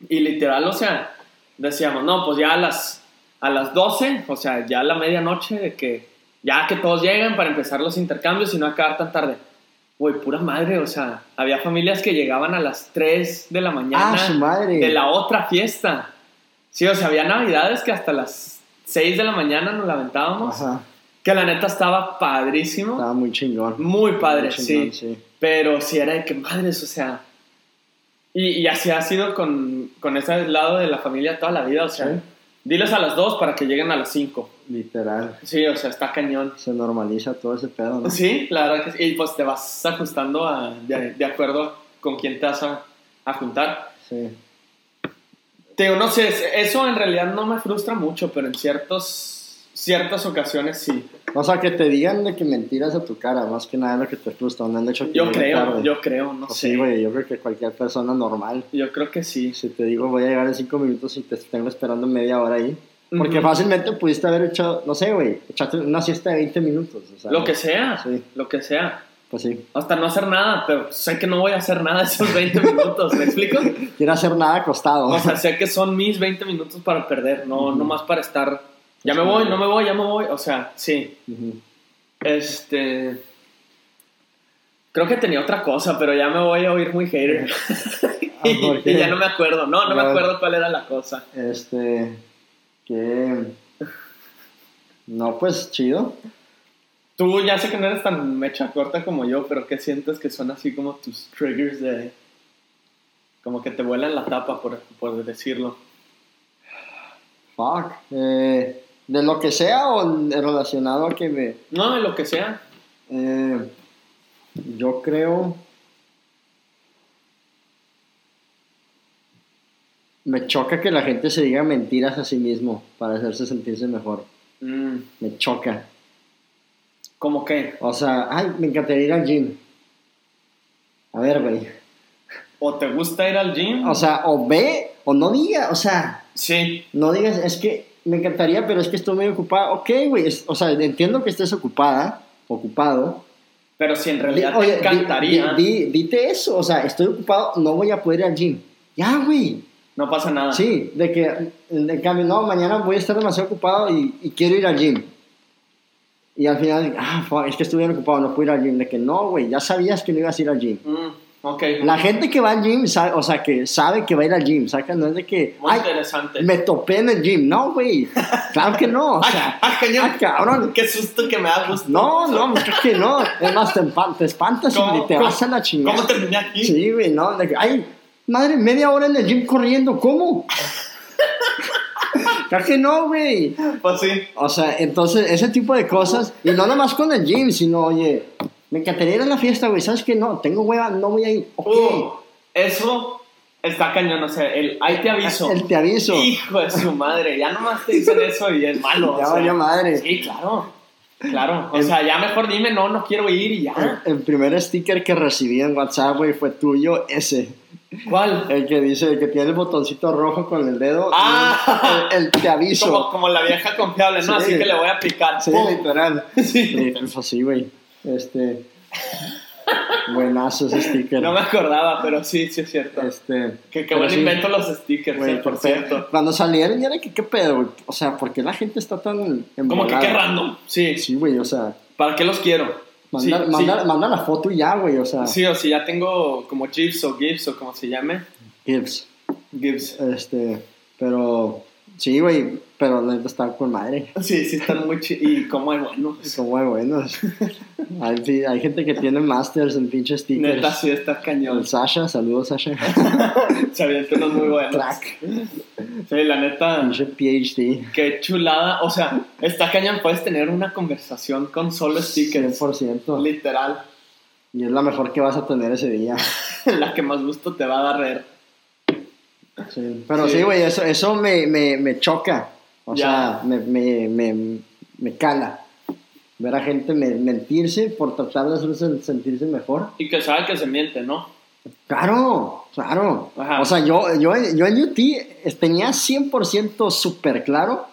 B: Y literal, o sea, decíamos, no, pues ya a las, a las 12, o sea, ya a la medianoche, de que ya que todos lleguen para empezar los intercambios y no acabar tan tarde. Güey, pura madre, o sea, había familias que llegaban a las 3 de la mañana
A: Ah, madre.
B: de la otra fiesta. Sí, o sea, había navidades que hasta las 6 de la mañana nos lamentábamos.
A: Ajá.
B: Que la neta estaba padrísimo.
A: Estaba muy chingón.
B: Muy padre,
A: Muy chingón,
B: sí. Pero sí era de que madres, o sea. Y, y así ha sido con, con ese lado de la familia toda la vida, o sea.
A: Sí.
B: Diles a las 2 para que lleguen a las 5.
A: Literal.
B: Sí, o sea, está cañón.
A: Se normaliza todo ese pedo, ¿no?
B: Sí, la verdad que sí. Y pues te vas ajustando a- de, de acuerdo con quién te vas a, a juntar.
A: Sí.
B: Te no sé, eso en realidad no me frustra mucho, pero en ciertos, ciertas ocasiones sí.
A: O sea, que te digan de que mentiras a tu cara, más que nada lo que te frustra. No han hecho que
B: Yo creo,
A: tarde.
B: yo creo, no
A: Pues
B: sé.
A: Sí, güey, yo creo que cualquier persona normal.
B: Yo creo que sí.
A: Si te digo voy a llegar en cinco minutos y te tengo esperando media hora ahí. Porque fácilmente pudiste haber hecho, no sé, güey, echarte una siesta de 20 minutos. O sea,
B: Lo que sea,
A: Sí.
B: lo que sea.
A: Pues sí.
B: Hasta no hacer nada, pero sé que no voy a hacer nada esos 20 minutos, ¿me explico? <laughs>
A: Quiero hacer nada acostado.
B: O sea, sé que son mis 20 minutos para perder, no, no más para estar, ya me voy, no me voy, ya me voy, o sea, sí. Este... Creo que tenía otra cosa, pero ya me voy a oír muy hater. <laughs>
A: Ah,
B: y ya no me acuerdo, no, no me acuerdo cuál era la cosa.
A: Este, que... No, pues chido.
B: Tú ya sé que no eres tan mecha corta como yo, pero ¿qué sientes que son así como tus triggers de... Como que te vuelan la tapa, por, por decirlo.
A: Fuck. Eh, de lo que sea o relacionado a que me...
B: No, de lo que sea.
A: Eh, yo creo. Me choca que la gente se diga mentiras a sí mismo para hacerse sentirse mejor.
B: Mm,
A: Me choca.
B: ¿Cómo qué?
A: O sea, ay, me encantaría ir al gym. A ver, güey.
B: ¿O te gusta ir al gym?
A: O sea, o ve o no diga. O sea,
B: sí.
A: no digas, es que me encantaría, pero es que estoy muy ocupada. Ok, güey. O sea, entiendo que estés ocupada, ocupado.
B: Pero si en realidad
A: Di- oye,
B: te encantaría,
A: di- di- dite eso, o sea, estoy ocupado, no voy a poder ir al gym. Ya, güey.
B: no pasa nada.
A: Sí, de que, en cambio, no, mañana voy a estar demasiado ocupado y, y quiero ir al gym. Y al final, ah, es que estuve ocupado, no puedo ir al gym. De que no, güey, ya sabías que no ibas a ir al gym.
B: Mm, ok.
A: La gente que va al gym, sabe, o sea, que sabe que va a ir al gym, saca, no es de que,
B: Muy
A: ay,
B: interesante.
A: me topé en el gym. No, güey, claro que no, o sea,
B: ah, cañón.
A: ah, cabrón.
B: Qué susto que me da gusto.
A: No, no, creo que no. Es más, te, espantas
B: ¿Cómo-
A: y te vas a la chingada.
B: ¿Cómo terminé aquí?
A: Sí, güey, no. de que, ay, madre, media hora en el gym corriendo, ¿cómo? <laughs> claro que no, güey.
B: Pues sí.
A: O sea, entonces, ese tipo de cosas, y no nada más con el gym, sino, oye, me encantaría ir a la fiesta, güey, ¿sabes qué? No, tengo hueva, no voy a ir. Ok.
B: Uh, eso está cañón, o sea, el ahí te aviso.
A: El te aviso.
B: Hijo de su madre, ya nomás te dicen eso y es malo.
A: Ya valió madre.
B: Sí, claro. Claro. O sea, ya mejor dime, no, no quiero ir y ya.
A: El, el primer sticker que recibí en WhatsApp, güey, fue tuyo, ese.
B: ¿Cuál?
A: El que dice que tiene el botoncito rojo con el dedo.
B: Ah.
A: el, el te aviso.
B: Como, como la vieja confiable, ¿no?
A: Sí.
B: Así que le voy a picar.
A: Sí,
B: ¡Pum!
A: literal. <laughs>
B: Sí.
A: Sí, pues así, güey. Este. Buenazo ese sticker.
B: No me acordaba, pero sí, sí es cierto.
A: Este.
B: Que
A: pero
B: buen
A: sí,
B: invento los stickers,
A: güey,
B: eh, por cierto.
A: Cuando salieron, ya era que qué pedo, güey. O sea, ¿por qué la gente está tan.
B: Como que qué random. Sí.
A: Sí, güey, o sea.
B: ¿Para qué los quiero?
A: Manda,
B: sí,
A: manda,
B: sí.
A: manda la foto y ya, güey, o sea.
B: Sí, o si ya tengo como GIFs o GIFs o como se llame.
A: Gibbs.
B: GIFs.
A: Este. Pero. Sí, güey, pero neta están con madre.
B: Sí, sí, están muy chidos. Y cómo hay buenos.
A: Como muy buenos. hay, sí, hay gente que tiene masters en pinches stickers.
B: Neta, sí, está cañón.
A: El Sasha, saludos Sasha. <laughs>
B: Se avientan unos muy buenos.
A: Crack.
B: Sí, la neta.
A: Pinche PhD.
B: Qué chulada. O sea, está cañón. Puedes tener una conversación con solo stickers.
A: 100%.
B: Literal.
A: Y es la mejor que vas a tener ese día. <laughs>
B: la que más gusto te va a dar.
A: Sí. Pero
B: Sí.
A: sí, güey, eso, eso me, me, me choca. O
B: Ya.
A: sea, me, me, me, me cala. Ver a gente me- mentirse por tratar de hacerse sentirse mejor.
B: Y que sabe que se miente, ¿no?
A: Claro, claro.
B: Ajá.
A: O sea, yo, yo, yo en UT tenía 100% súper claro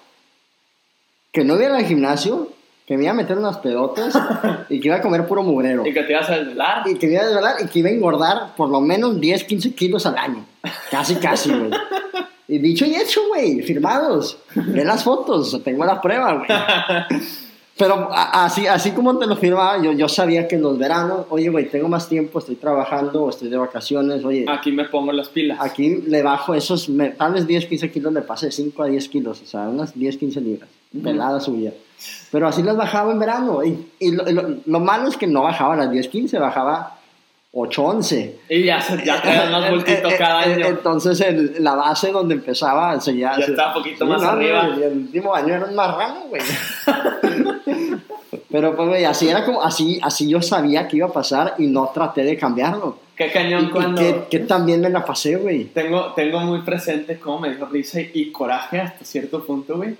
A: que no iba al gimnasio, que me iba a meter unas pedotas y que iba a comer puro mugrero. <laughs>
B: Y que te ibas a desvelar.
A: Y que me iba a desvelar y que iba a engordar por lo menos 10, 15 kilos al año. Casi, casi, güey. Y dicho y hecho, güey, firmados. Ve las fotos, tengo la prueba, güey. Pero así, así como te lo firmaba, yo, yo sabía que en los veranos, oye, güey, tengo más tiempo, estoy trabajando, estoy de vacaciones, oye,
B: Aquí me pongo las pilas.
A: aquí le bajo esos, me- tal vez 10, 15 kilos, le pasé 5 a 10 kilos, o sea, unas 10, 15 libras,
B: Ujú.
A: pelada subía. Pero así las bajaba en verano, y, y lo, lo- lo malo es que no bajaba las 10, 15, bajaba 8, 11.
B: Y ya, se, ya <laughs> te dan más bultito
A: Eh, eh,
B: cada
A: eh,
B: año.
A: Entonces el- la base donde empezaba seguía...
B: Ya estaba un poquito más arriba.
A: güey, el último año era un marrano, güey. Pero pues, güey, así era como, así, así yo sabía que iba a pasar y no traté de cambiarlo.
B: Qué
A: Y,
B: cañón
A: y
B: cuando...
A: que, que también me la pasé, güey.
B: Tengo, tengo muy presente cómo me dio risa y, y coraje hasta cierto punto, güey.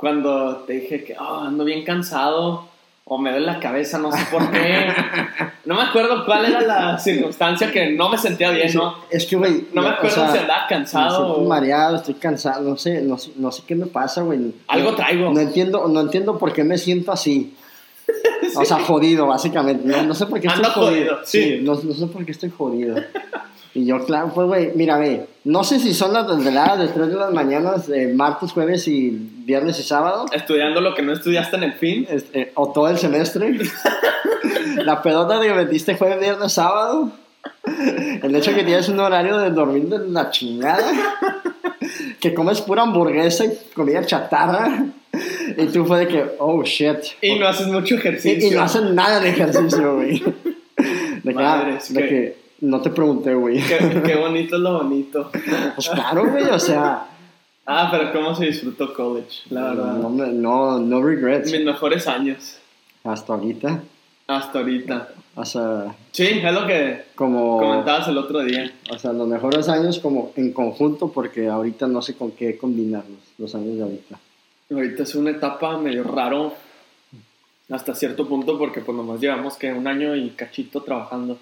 B: Cuando te dije que "Oh, ando bien cansado o me duele la cabeza, no sé por qué. <laughs> No me acuerdo cuál era la circunstancia que no me sentía bien, ¿no?
A: Es que, güey.
B: No me
A: o
B: acuerdo
A: sea,
B: si andaba cansado o...
A: mareado, estoy cansado, no sé, no, sé- no sé qué me pasa, güey.
B: Algo traigo.
A: No entiendo, no entiendo por qué me siento así. <laughs> O sea, jodido, básicamente. No, no sé por qué estoy jodido.
B: jodido, sí.
A: no, no sé por qué estoy jodido. Y yo, claro, pues, güey, mira, ve, no sé si son las desveladas de 3 de las mañanas, de martes, jueves y viernes y sábado,
B: Estudiando lo que no estudiaste en el fin.
A: este, o todo el semestre. <laughs> La pedota que metiste jueves, viernes, sábado. El hecho que tienes un horario de dormir de la chingada. Que comes pura hamburguesa y comida chatarra. Y tú fue de que, oh shit.
B: Y no haces mucho ejercicio.
A: y no hacen nada de ejercicio, güey. De, que, ah,
B: Madres,
A: de
B: que-
A: que no te pregunté, güey.
B: Qué, qué bonito es lo bonito.
A: Pues claro, güey, o sea.
B: Ah, pero cómo se disfrutó college, la verdad.
A: No, no, no regrets.
B: Mis mejores años.
A: Hasta ahorita.
B: Hasta ahorita.
A: O sea,
B: Sí, es lo que
A: como.
B: comentabas el otro día.
A: O sea, los mejores años como en conjunto, porque ahorita no sé con qué combinarlos, los años de ahorita.
B: Ahorita es una etapa medio raro hasta cierto punto porque pues nomás llevamos que un año y cachito trabajando.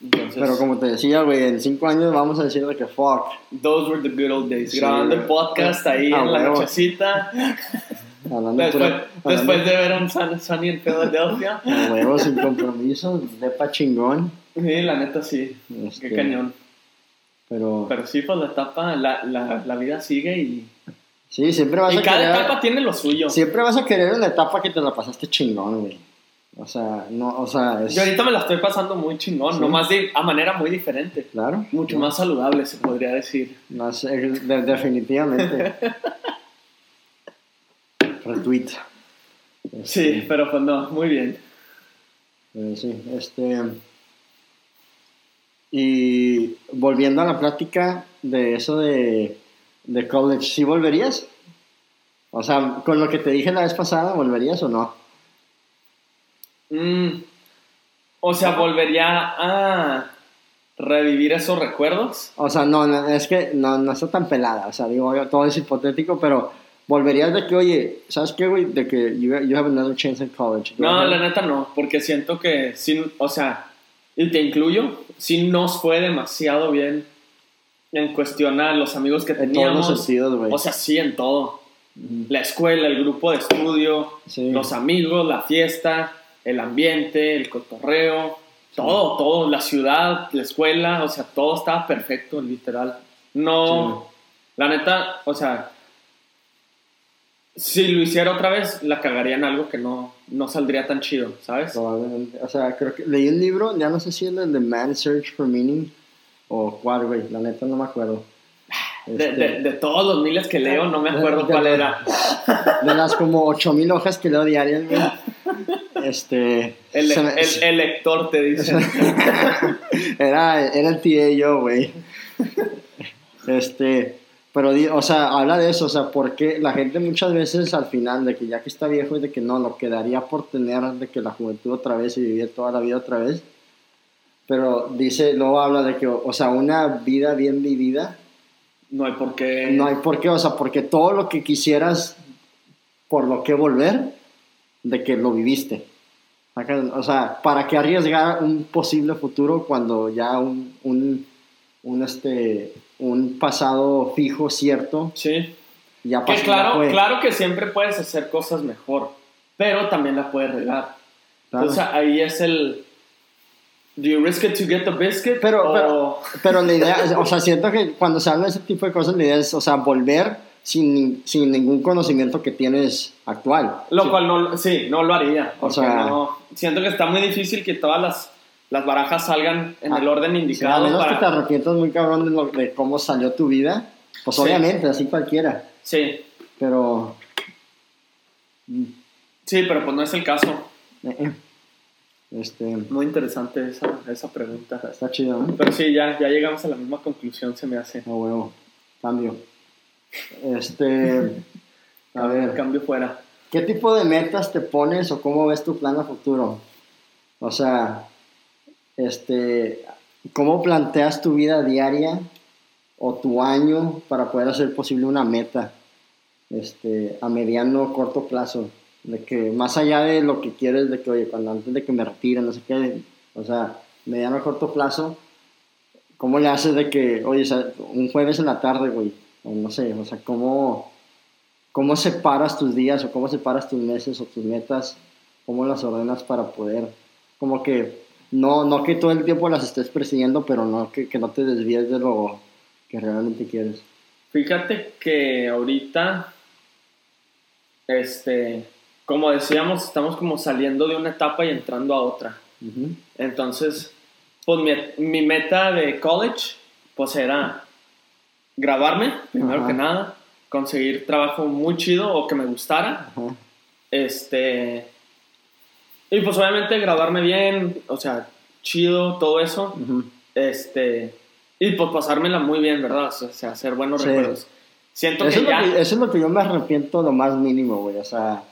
B: Entonces,
A: Pero como te decía, güey, en cinco años vamos a decir de que fuck.
B: those were the good old days.
A: Sí,
B: Grabando el podcast ahí
A: Ah,
B: en la
A: huevo.
B: nochecita. <laughs>
A: Hablando
B: Después,
A: pura-
B: después de ver un Sun, Sunny en Filadelfia.
A: de huevos sin compromiso, de pa' chingón.
B: Sí, la neta sí.
A: Este,
B: Qué cañón.
A: Pero,
B: Pero sí, pues la etapa, la, la, la vida sigue y,
A: sí, siempre vas
B: y
A: a
B: cada
A: querer.
B: etapa tiene lo suyo.
A: Siempre vas a querer una etapa que te la pasaste chingón, güey. O sea, no, o sea, es.
B: Yo ahorita me la estoy pasando muy chingón,
A: Sí.
B: nomás de, a manera muy diferente.
A: Claro.
B: Mucho más saludable, se podría decir.
A: No sé, de- definitivamente. <laughs> Retweet.
B: Sí, pero pues no, muy bien.
A: Eh, sí, este. Y volviendo a la plática de eso de, de college, ¿sí volverías? O sea, con lo que te dije la vez pasada, ¿volverías o no?
B: Mm, o sea, volvería a revivir esos recuerdos.
A: O sea, no, no, es que no, no está tan pelada. O sea, digo, todo es hipotético, pero volverías de que, oye, ¿sabes qué, güey? De que you, you have another chance in college.
B: No, la neta no, porque siento que, sin, o sea, y te incluyo, sí nos fue demasiado bien en cuestión a los amigos que
A: En todos
B: teníamos.
A: los sentidos, güey.
B: O sea, sí, en todo. La escuela, el grupo de estudio,
A: Sí.
B: los amigos, la fiesta, el ambiente, el cotorreo, todo, todo, la ciudad, la escuela, o sea, todo estaba perfecto, literal. No, la neta, o sea, si lo hiciera otra vez, la cagaría en algo que no, no saldría tan chido, ¿sabes?
A: Probablemente. O sea, creo que leí un libro, ya no sé si es el de Man's Search for Meaning o cuál, güey. La neta no me acuerdo.
B: De, de, de, todos los miles que leo, no me acuerdo cuál era.
A: De las como 8000 hojas que leo diarias. Este.
B: El, el, el, lector te dice. <laughs>
A: era, era el tío yo, güey. Este. Pero, o sea, habla de eso, o sea, porque la gente muchas veces al final, de que ya que está viejo y de que no, lo quedaría por tener de que la juventud otra vez y vivir toda la vida otra vez. Pero dice, luego habla de que, o sea, una vida bien vivida
B: no hay por qué.
A: No hay por qué, o sea, porque todo lo que quisieras por lo que volver, de que lo viviste. O sea, ¿para qué arriesgar un posible futuro cuando ya un, un, un este, un pasado fijo, cierto?
B: Sí. Ya que claro, claro que siempre puedes hacer cosas mejor, pero también la puedes regar. Sea, ahí es el, Do you risk it to get the biscuit?
A: Pero, pero, pero, la idea, o sea, siento que cuando se habla de ese tipo de cosas, la idea es, o sea, volver sin, sin ningún conocimiento que tienes actual.
B: Lo cual no, sí, no lo haría. O sea, no, siento que está muy difícil que todas las, las barajas salgan en el ah, orden indicado.
A: a menos que te arrepientas muy cabrón de, de, cómo salió tu vida, pues obviamente, así cualquiera.
B: Sí.
A: Pero.
B: Sí, pero pues no es el caso.
A: Eh, eh. Este,
B: Muy interesante esa, esa pregunta.
A: Está chido, ¿no?
B: Pero sí, ya, ya llegamos a la misma conclusión, se me hace.
A: No, huevo. Cambio. Este. A ver.
B: Cambio fuera.
A: ¿Qué tipo de metas te pones o cómo ves tu plan a futuro? O sea, este. ¿Cómo planteas tu vida diaria o tu año para poder hacer posible una meta este, a mediano o corto plazo? De que más allá de lo que quieres, de que, oye, cuando antes de que me retire, no sé qué, o sea, mediano a corto plazo, ¿cómo le haces de que, oye, un jueves en la tarde, güey, o no sé, o sea, ¿cómo, cómo separas tus días o cómo separas tus meses o tus metas, cómo las ordenas para poder, como que, no, no que todo el tiempo las estés persiguiendo, pero no que, que no te desvíes de lo que realmente quieres.
B: Fíjate que ahorita, este, como decíamos, estamos como saliendo de una etapa y entrando a otra. Entonces, pues mi, meta de college, pues era grabarme, primero que nada, conseguir trabajo muy chido o que me gustara. Este. Y pues obviamente grabarme bien, o sea, chido, todo eso. Este. Y pues pasármela muy bien, ¿verdad? O sea, hacer buenos recuerdos. Siento
A: que,
B: ya...
A: eso es lo que yo me arrepiento lo más mínimo, güey. O sea,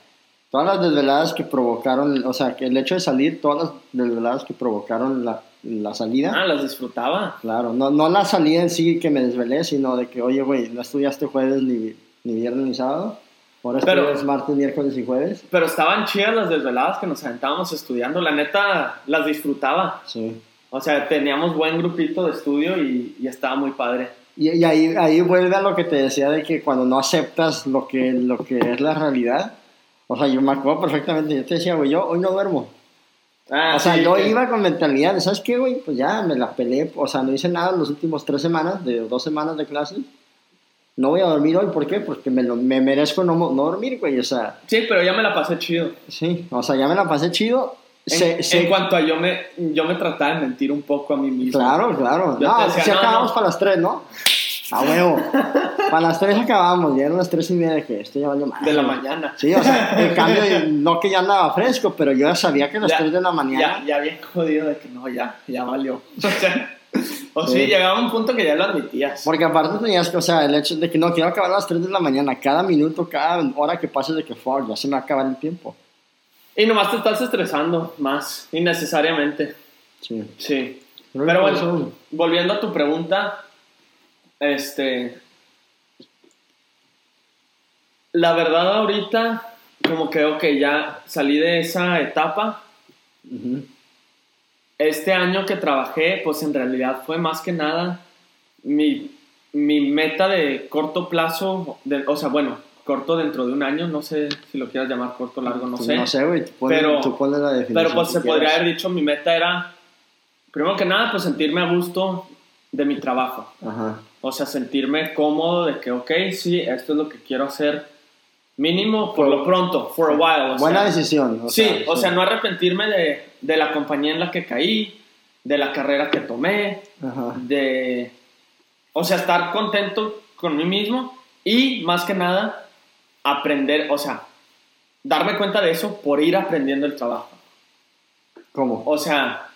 A: todas las desveladas que provocaron, o sea, que el hecho de salir, todas las desveladas que provocaron la, la salida.
B: Ah, las disfrutaba.
A: Claro, no, no la salida en sí que me desvelé, sino de que, oye, güey, no estudiaste jueves ni, ni viernes ni sábado. Ahora estudias martes, miércoles y jueves.
B: Pero estaban chidas las desveladas que nos aventábamos estudiando. La neta, las disfrutaba.
A: Sí.
B: O sea, teníamos buen grupito de estudio y, y estaba muy padre.
A: Y, y, ahí, ahí vuelve a lo que te decía de que cuando no aceptas lo que, lo que es la realidad, o sea, yo me acuerdo perfectamente, yo te decía, güey, yo hoy no duermo. Ah, o sea, yo iba con mentalidad de, ¿sabes qué, güey? Pues ya me la peleé, o sea, no hice nada en los últimos tres semanas, de dos semanas de clase. No voy a dormir hoy, ¿por qué? Porque me, me merezco no, no dormir, güey, o sea.
B: Sí, pero ya me la pasé chido.
A: Sí, o sea, ya me la pasé chido.
B: En, en cuanto a yo me, yo me trataba de mentir un poco a mí mismo.
A: Claro, claro. no, si acabamos para las tres, ¿no? A huevo. Para las 3 acabamos, ya eran las 3 y media que esto ya valió
B: más. De la mañana.
A: Sí, o sea, en <laughs> cambio, no que ya andaba fresco, pero yo ya sabía que a las 3 de la mañana.
B: Ya, ya bien jodido de que no, ya, ya valió. <laughs> O sea, o sí. llegaba un punto que ya lo admitías.
A: Porque aparte tenías que, o sea, el hecho de que no quiero acabar a las 3 de la mañana, cada minuto, cada hora que pase de que fue, ya se me va a acabar el tiempo.
B: Y nomás te estás estresando más, innecesariamente.
A: Sí.
B: Sí. Pero bueno, volviendo a tu pregunta, este. La verdad, ahorita, como creo que ya salí de esa etapa. Este año que trabajé, pues en realidad fue más que nada mi, meta de corto plazo, o sea, bueno, corto dentro de un año, no sé si lo quieras llamar corto, largo, no sé.
A: No sé, güey,
B: pero,
A: la definición
B: Pero pues se podría haber dicho, mi meta era, primero que nada, pues sentirme a gusto de mi trabajo.
A: Ajá.
B: O sea, sentirme cómodo de que, ok, sí, esto es lo que quiero hacer. Mínimo por, lo pronto, for a while.
A: buena decisión.
B: sí, o sea, no arrepentirme de, de, la compañía en la que caí, de la carrera que tomé, de... O sea, estar contento con mí mismo y más que nada aprender, o sea, darme cuenta de eso por ir aprendiendo el trabajo.
A: ¿Cómo?
B: O sea,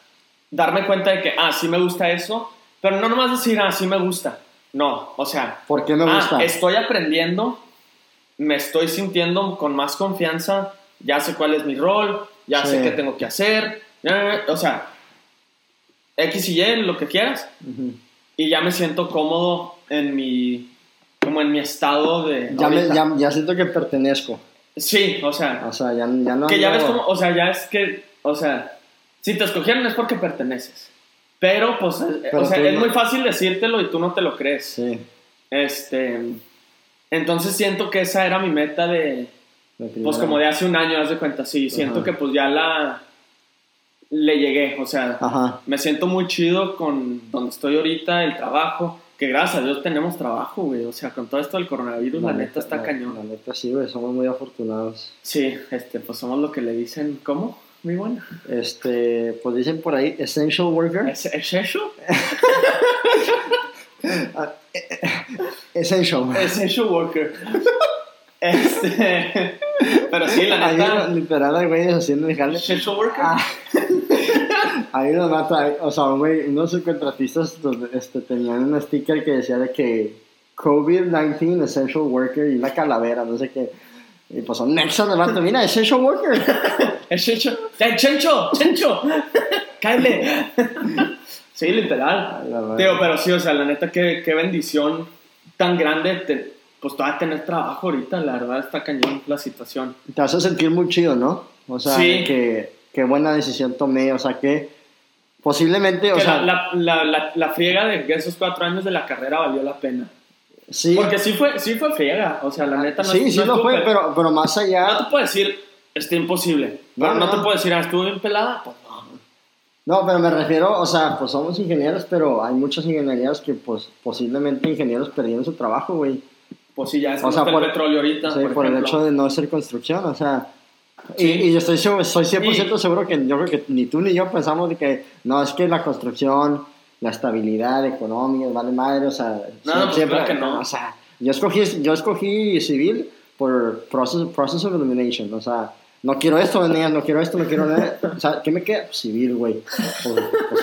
B: darme cuenta de que, ah, sí me gusta eso, pero no nomás decir, ah, sí me gusta. No, o sea,
A: ¿por qué me
B: ah,
A: gusta?
B: estoy aprendiendo, me estoy sintiendo con más confianza, ya sé cuál es mi rol, ya sé qué tengo que hacer, o sea, X y Y, lo que quieras, y ya me siento cómodo en mi, como en mi estado de...
A: ya, me- ya, ya siento que pertenezco.
B: Sí, o sea,
A: O sea, ya, ya no.
B: que ya ves como, o sea, ya es que, o sea, si te escogieron es porque perteneces. Pero, pues, eh,
A: Pero
B: o sea,
A: tú
B: es
A: no-
B: muy fácil decírtelo y tú no te lo crees.
A: Sí.
B: Este, entonces siento que esa era mi meta de, pues, como de hace un año, haz de cuenta, sí, siento
A: Ajá.
B: que pues ya la, le llegué, o sea,
A: Ajá.
B: me siento muy chido con donde estoy ahorita, el trabajo, que gracias a Dios tenemos trabajo, güey, o sea, con todo esto del coronavirus, la, neta está
A: la-
B: cañón.
A: La neta sí, güey, somos muy afortunados.
B: Sí, este, pues somos lo que le dicen, ¿cómo? Muy bueno.
A: Este, pues dicen por ahí, essential worker.
B: ¿Es, es eso? <laughs>
A: Essential.
B: Essential worker. Este. Pero sí, la
A: Ahí,
B: neta.
A: literal, hay güeyes haciendo el jale.
B: Essential worker.
A: Ah. <laughs> Ahí nos mata, o sea, güey, unos subcontratistas este, tenían un sticker que decía de que COVID-19 Essential Worker y una calavera, no sé qué. Y pues un nexo de vato, mira, Essential Worker. <laughs>
B: Essential. ¡Eh, Chencho! ¡Chencho! ¡Cállate! Sí, literal.
A: La.
B: Tío, pero sí, o sea, la neta, qué, qué bendición tan grande. te- pues todavía tener trabajo ahorita, la verdad está cañón la situación.
A: Te hace sentir muy chido, ¿no? O sea,
B: Sí.
A: que, qué buena decisión tomé, o sea, que posiblemente, o
B: que
A: sea,
B: la, la, la, la, la friega de que esos cuatro años de la carrera valió la pena.
A: Sí,
B: Porque sí fue, sí fue friega, o sea, la neta no
A: sí, sí
B: no
A: lo fue,
B: per-
A: pero, pero más allá,
B: No te puedo decir, está imposible.
A: No,
B: Pero no,
A: no.
B: te puedo decir, ah, estuvo bien pelada. Pues no.
A: No, pero me refiero, o sea, pues somos ingenieros, pero hay muchos ingenieros que, pues, posiblemente ingenieros perdieron su trabajo, güey.
B: Pues sí, ya es
A: O sea,
B: el
A: por-
B: petróleo ahorita.
A: Sí,
B: por,
A: por, el hecho de no ser construcción, o sea. Y,
B: Sí.
A: y yo estoy, estoy 100%
B: Y-
A: seguro que yo creo que ni tú ni yo pensamos de que no, es que la construcción, la estabilidad económica, vale madre, o sea.
B: No, pues claro que no.
A: O sea, yo escogí, yo escogí civil por process, process of elimination, o sea. No quiero esto, no quiero esto, no quiero nada. O sea, ¿qué me queda? Civil, güey. Pues.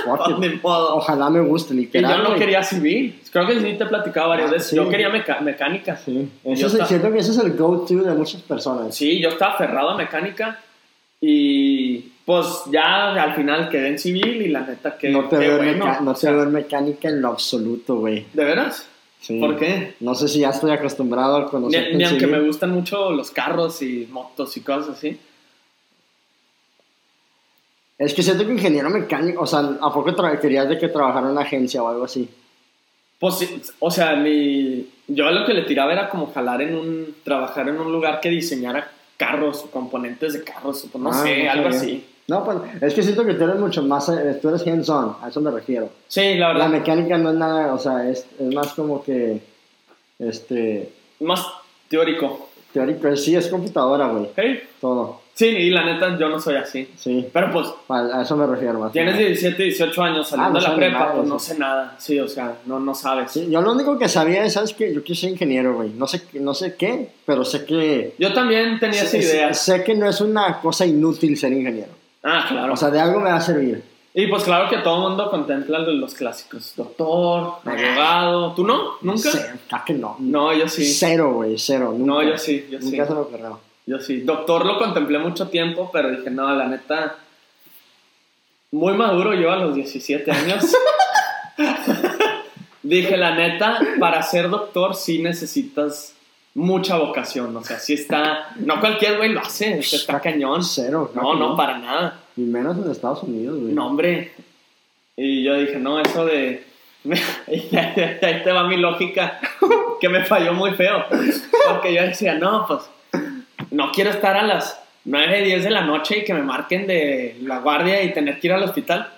A: <laughs> Ojalá me guste,
B: Y
A: literal.
B: yo no
A: güey.
B: quería civil. Creo que sí te he platicado varias
A: Ah,
B: veces.
A: sí.
B: Yo quería meca- mecánica.
A: Sí, eso es,
B: estaba-
A: siento que ese es el go-to de muchas personas.
B: Sí, yo estaba aferrado a mecánica. Y pues ya al final quedé en civil y la neta que.
A: no te, veo,
B: bueno.
A: meca- no te veo en mecánica en lo absoluto, güey.
B: ¿De veras?
A: Sí.
B: ¿Por qué?
A: No sé si ya estoy acostumbrado a
B: Ni,
A: conocer.
B: ni aunque me gustan mucho los carros y motos y cosas así.
A: Es que siento que ingeniero mecánico, o sea, ¿a poco tra- querías de que trabajara en una agencia o algo así?
B: Pues, sí, o sea, mi, yo lo que le tiraba era como jalar en un, trabajar en un lugar que diseñara carros o componentes de carros, o no
A: Ah,
B: sé,
A: no
B: algo
A: sabía.
B: así.
A: No, pues es que siento que tú eres mucho más, eh, tú eres hands-on, a eso me refiero.
B: Sí, la
A: La
B: verdad,
A: mecánica no es nada, o sea, es, es más como que, este,
B: más teórico.
A: teórico, sí, es computadora, güey,
B: ¿ok?
A: todo,
B: Sí, y la neta, yo no soy así.
A: sí,
B: Pero pues,
A: a, eso me refiero más.
B: tienes 17, 18 años saliendo
A: Ah, no
B: de la prepa,
A: nada,
B: pues no sé nada. Sí, o sea, no, no sabes.
A: Sí, yo lo único que sabía es, ¿sabes qué? Yo quise ser ingeniero, güey, no sé, no sé qué, pero sé que...
B: Yo también tenía esa
A: sé,
B: idea.
A: sé que no es una cosa inútil ser ingeniero.
B: Ah, claro.
A: O sea, de algo me va a servir.
B: y pues claro que todo el mundo contempla los clásicos. Doctor, abogado. ¿Tú no? ¿Nunca?
A: Cero, claro que no.
B: No, yo sí.
A: Cero, güey, cero. Nunca.
B: No, yo sí, yo sí.
A: Nunca se me ocurrió.
B: Yo sí. Doctor lo contemplé mucho tiempo, pero dije, no, la neta. Muy maduro yo a los 17 años. <laughs> <laughs> dije, la neta, para ser doctor sí necesitas mucha vocación. O sea, sí está. No cualquier güey lo hace, está cañón.
A: Cero.
B: No,
A: que
B: no, para nada.
A: Y menos en Estados Unidos, güey.
B: No, hombre. Y yo dije, no, eso de. <laughs> ahí te va mi lógica, <laughs> que me falló muy feo. Porque yo decía, no, pues. No quiero estar a las 9, 10 de la noche y que me marquen de la guardia y tener que ir al hospital.